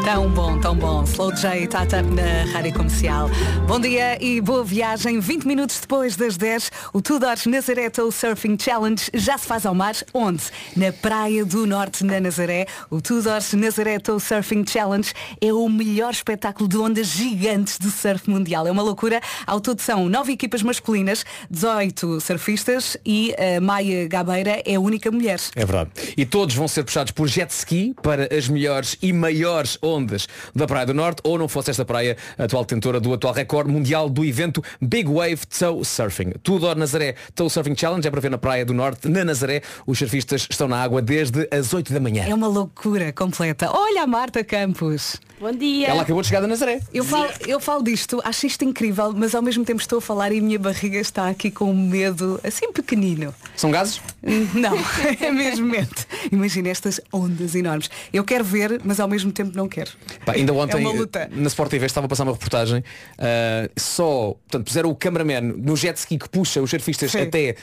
Tão bom, tão bom. Slow J Tata na Rádio Comercial. Bom dia e boa viagem. 20 minutos depois das 10, o Tudors Nazaré Tow Surfing Challenge já se faz ao mar. Onde? Na Praia do Norte, na Nazaré. O Tudors Nazaré Tow Surfing Challenge é o melhor espetáculo de ondas gigantes do surf mundial. É uma loucura. Ao todo são nove equipas masculinas, 18 surfistas e a Maia Gabeira é a única mulher. É verdade. E todos vão ser puxados por jet ski para as melhores e maiores ondas da Praia do Norte, ou não fosse esta praia a atual detentora do atual recorde mundial do evento Big Wave Tow Surfing. Tudo ao Nazaré Tow Surfing Challenge é para ver na Praia do Norte, na Nazaré. Os surfistas estão na água desde as 8 da manhã. É uma loucura completa. Olha a Marta Campos. Bom dia. Ela acabou de chegar da Nazaré. Eu falo, eu falo disto, acho isto incrível, mas ao mesmo tempo estou a falar e a minha barriga está aqui com um medo assim pequenino. São gases? Não, é mesmo medo. Imagina estas ondas enormes. Eu quero ver, mas ao mesmo tempo não quero. Pá, ainda É ontem uma luta. na Sport TV estava a passar uma reportagem ah, só, portanto, puseram o cameraman no jet ski que puxa os surfistas até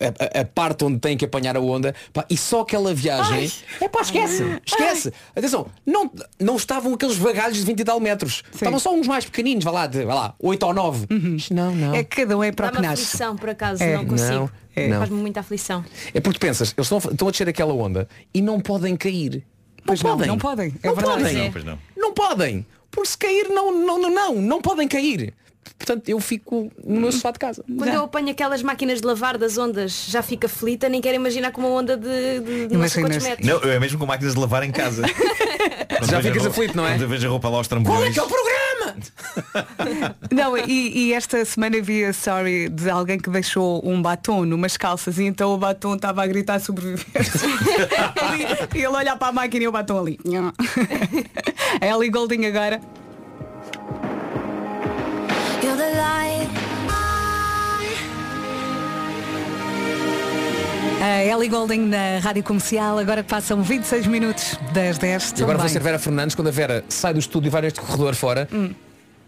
a, a- a parte onde têm que apanhar a onda pá, e só aquela viagem é pá, esquece, esquece. Atenção, não, não estavam aqueles vagalhos de 20 e tal metros. Estavam só uns mais pequeninos, vá lá, de, vá lá, 8 ou 9. Não, não. É que cada um é para o que nasce. aflição, por acaso, É. não consigo. Não, é. não. Faz-me muita aflição. É porque tu pensas, eles estão, estão a descer aquela onda e não podem cair. Pois não, não podem. É não verdade. podem. Não, pois não. Não podem. Porque se cair, não, não, não, não, não podem cair. Portanto, eu fico no meu sofá de casa. Quando eu apanho aquelas máquinas de lavar das ondas, já fica aflita, nem quero imaginar com uma onda de, de, de não sei quantos metros. Não, é mesmo com máquinas de lavar em casa. Já ficas aflito, não é? Quando eu vejo a roupa lá aos Qual é trambolhões. que é o programa? Não, e, e esta semana vi a story de alguém que deixou um batom numas calças e então o batom estava a gritar sobrevivência. e ele olhar para a máquina e o batom ali. A Ellie Golding agora. You're the light. A Ellie Golding na Rádio Comercial, agora que passam 26 minutos das 10. E agora vou ser Vera Fernandes, quando a Vera sai do estúdio e vai neste corredor fora,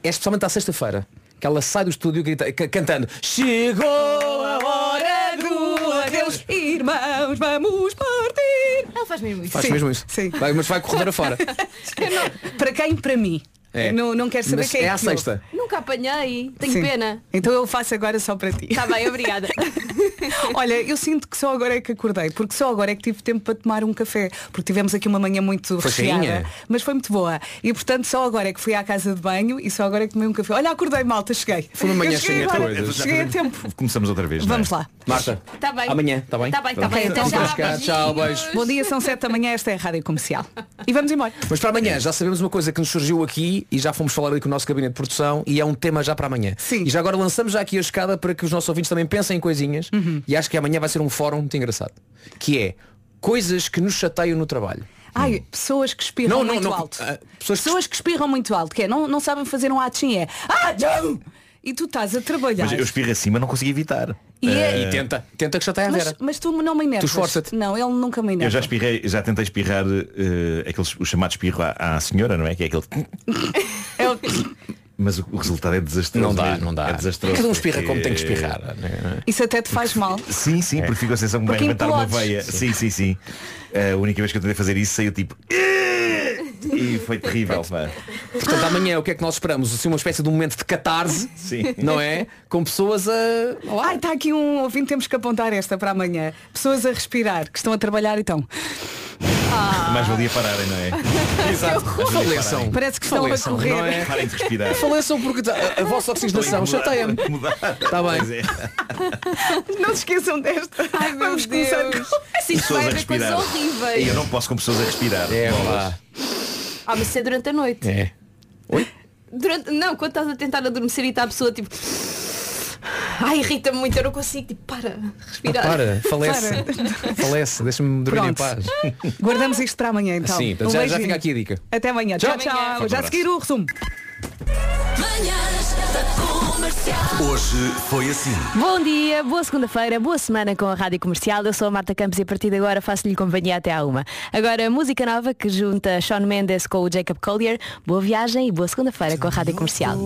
é especialmente à sexta-feira, que ela sai do estúdio grita- ca- cantando Chegou a hora do adeus, irmãos, vamos partir. Ela faz mesmo isso. Faz Sim, mesmo isso. sim. Vai, mas vai corredor afora. Para quem? Para mim. É. Não, não quero saber Mas quem é, é que ouve. sexta. Nunca apanhei. Tenho Sim. pena. Então eu faço agora só para ti. Está bem, obrigada. Olha, eu sinto que só agora é que acordei, porque só agora é que tive tempo para tomar um café, porque tivemos aqui uma manhã muito Foi recheada, mas foi muito boa. E portanto só agora é que fui à casa de banho e só agora é que tomei um café. Olha, acordei malta, cheguei. Foi uma manhã cheguei cheia de agora, coisas. Cheguei a tempo. Começamos outra vez. não é? Vamos lá. Marta, Está bem. amanhã, está bem? Tá bem, tá Pronto. bem. Até já. Cá, Tchau, beijo. Bom dia, são 7 da manhã, esta é a Rádio Comercial. E vamos embora. Mas para amanhã já sabemos uma coisa que nos surgiu aqui e já fomos falar ali com o nosso gabinete de produção e é um tema já para amanhã. Sim. E já agora lançamos já aqui a escada para que os nossos ouvintes também pensem em coisinhas Uhum. e acho que amanhã vai ser um fórum muito engraçado. Que é coisas que nos chateiam no trabalho. Ai, pessoas que espirram Não, não, muito não, alto. ah, pessoas pessoas, que- que... espirram muito alto, que é, não, não sabem fazer um atim, é. Ah! E tu estás a trabalhar. Mas eu espirro assim, mas não consigo evitar. E é- Eh, E tenta, tenta que chateia a mas, Vera. mas tu não me enervas. Tu esforça-te. Não, ele nunca me Eu enerva. já espirrei, já tentei espirrar eh, aqueles, o chamado espirro à, à senhora, não é? Que é aquele. É o- Mas o, resultado é desastroso. Não dá, mesmo. não dá. É desastroso. Cada um espirra como tem que espirrar. né? Isso até te faz mal. Sim, sim, porque fico a sensação que vai Porque inventar uma veia. Sim, sim, sim. A única vez que eu tentei fazer isso saiu tipo. E foi terrível. pá. Portanto, amanhã o que é que nós esperamos? Assim, uma espécie de um momento de catarse, Sim. não é? Com pessoas a. Ai, está aqui um ouvinte, temos que apontar esta para amanhã. Pessoas a respirar, que estão a trabalhar e estão. Mais valia pararem, não é? Exato. Faleçam. pararem. Parece que estão a Faleçam, correr. não é? Parem de respirar. Faleçam porque a, a vossa oxigenação chateia-me. Está bem. É. Não se esqueçam desta. Ai, meu Vamos começar Deus. com... Assim isto Pessoas vai a haver coisas respirar. E horríveis. eu não posso com pessoas a respirar. É, pá. Ah, mas isso é durante a noite. É. Durante... Não, quando estás a tentar adormecer e está a pessoa tipo. Ai, irrita-me muito, eu não consigo, tipo, para, respirar. Para, falece. Para. Falece, deixa-me dormir em Pronto. paz. Guardamos isto para amanhã então. Sim, portanto, Um já, já beijinho. fica aqui a dica. Até amanhã. Tchau. Tchau, tchau. Já a seguir o resumo. Hoje foi assim. Bom dia, boa segunda-feira, boa semana com a Rádio Comercial. Eu sou a Marta Campos e a partir de agora faço-lhe companhia até à uma. Agora, música nova que junta Sean Mendes com o Jacob Collier. Boa viagem e boa segunda-feira com a Rádio Comercial.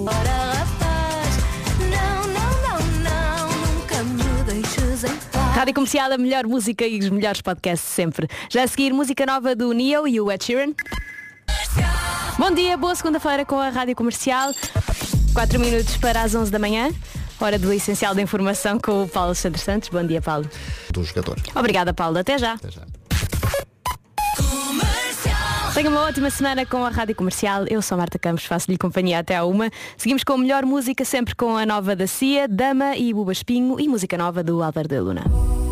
Rádio Comercial, a melhor música e os melhores podcasts sempre. Já a seguir, música nova do Neo e o Ed Sheeran. Bom dia, boa segunda-feira com a Rádio Comercial. 4 minutos para as 11 da manhã. Hora do Essencial da Informação com o Paulo Santos Santos. Bom dia, Paulo. Do jogador. Obrigada, Paulo. Até já. Até já. Tenha uma ótima semana com a Rádio Comercial. Eu sou Marta Campos, faço-lhe companhia até à uma. Seguimos com a melhor música, sempre com a nova da Cia, Dama e Buba Espinho e música nova do Álvaro da Luna.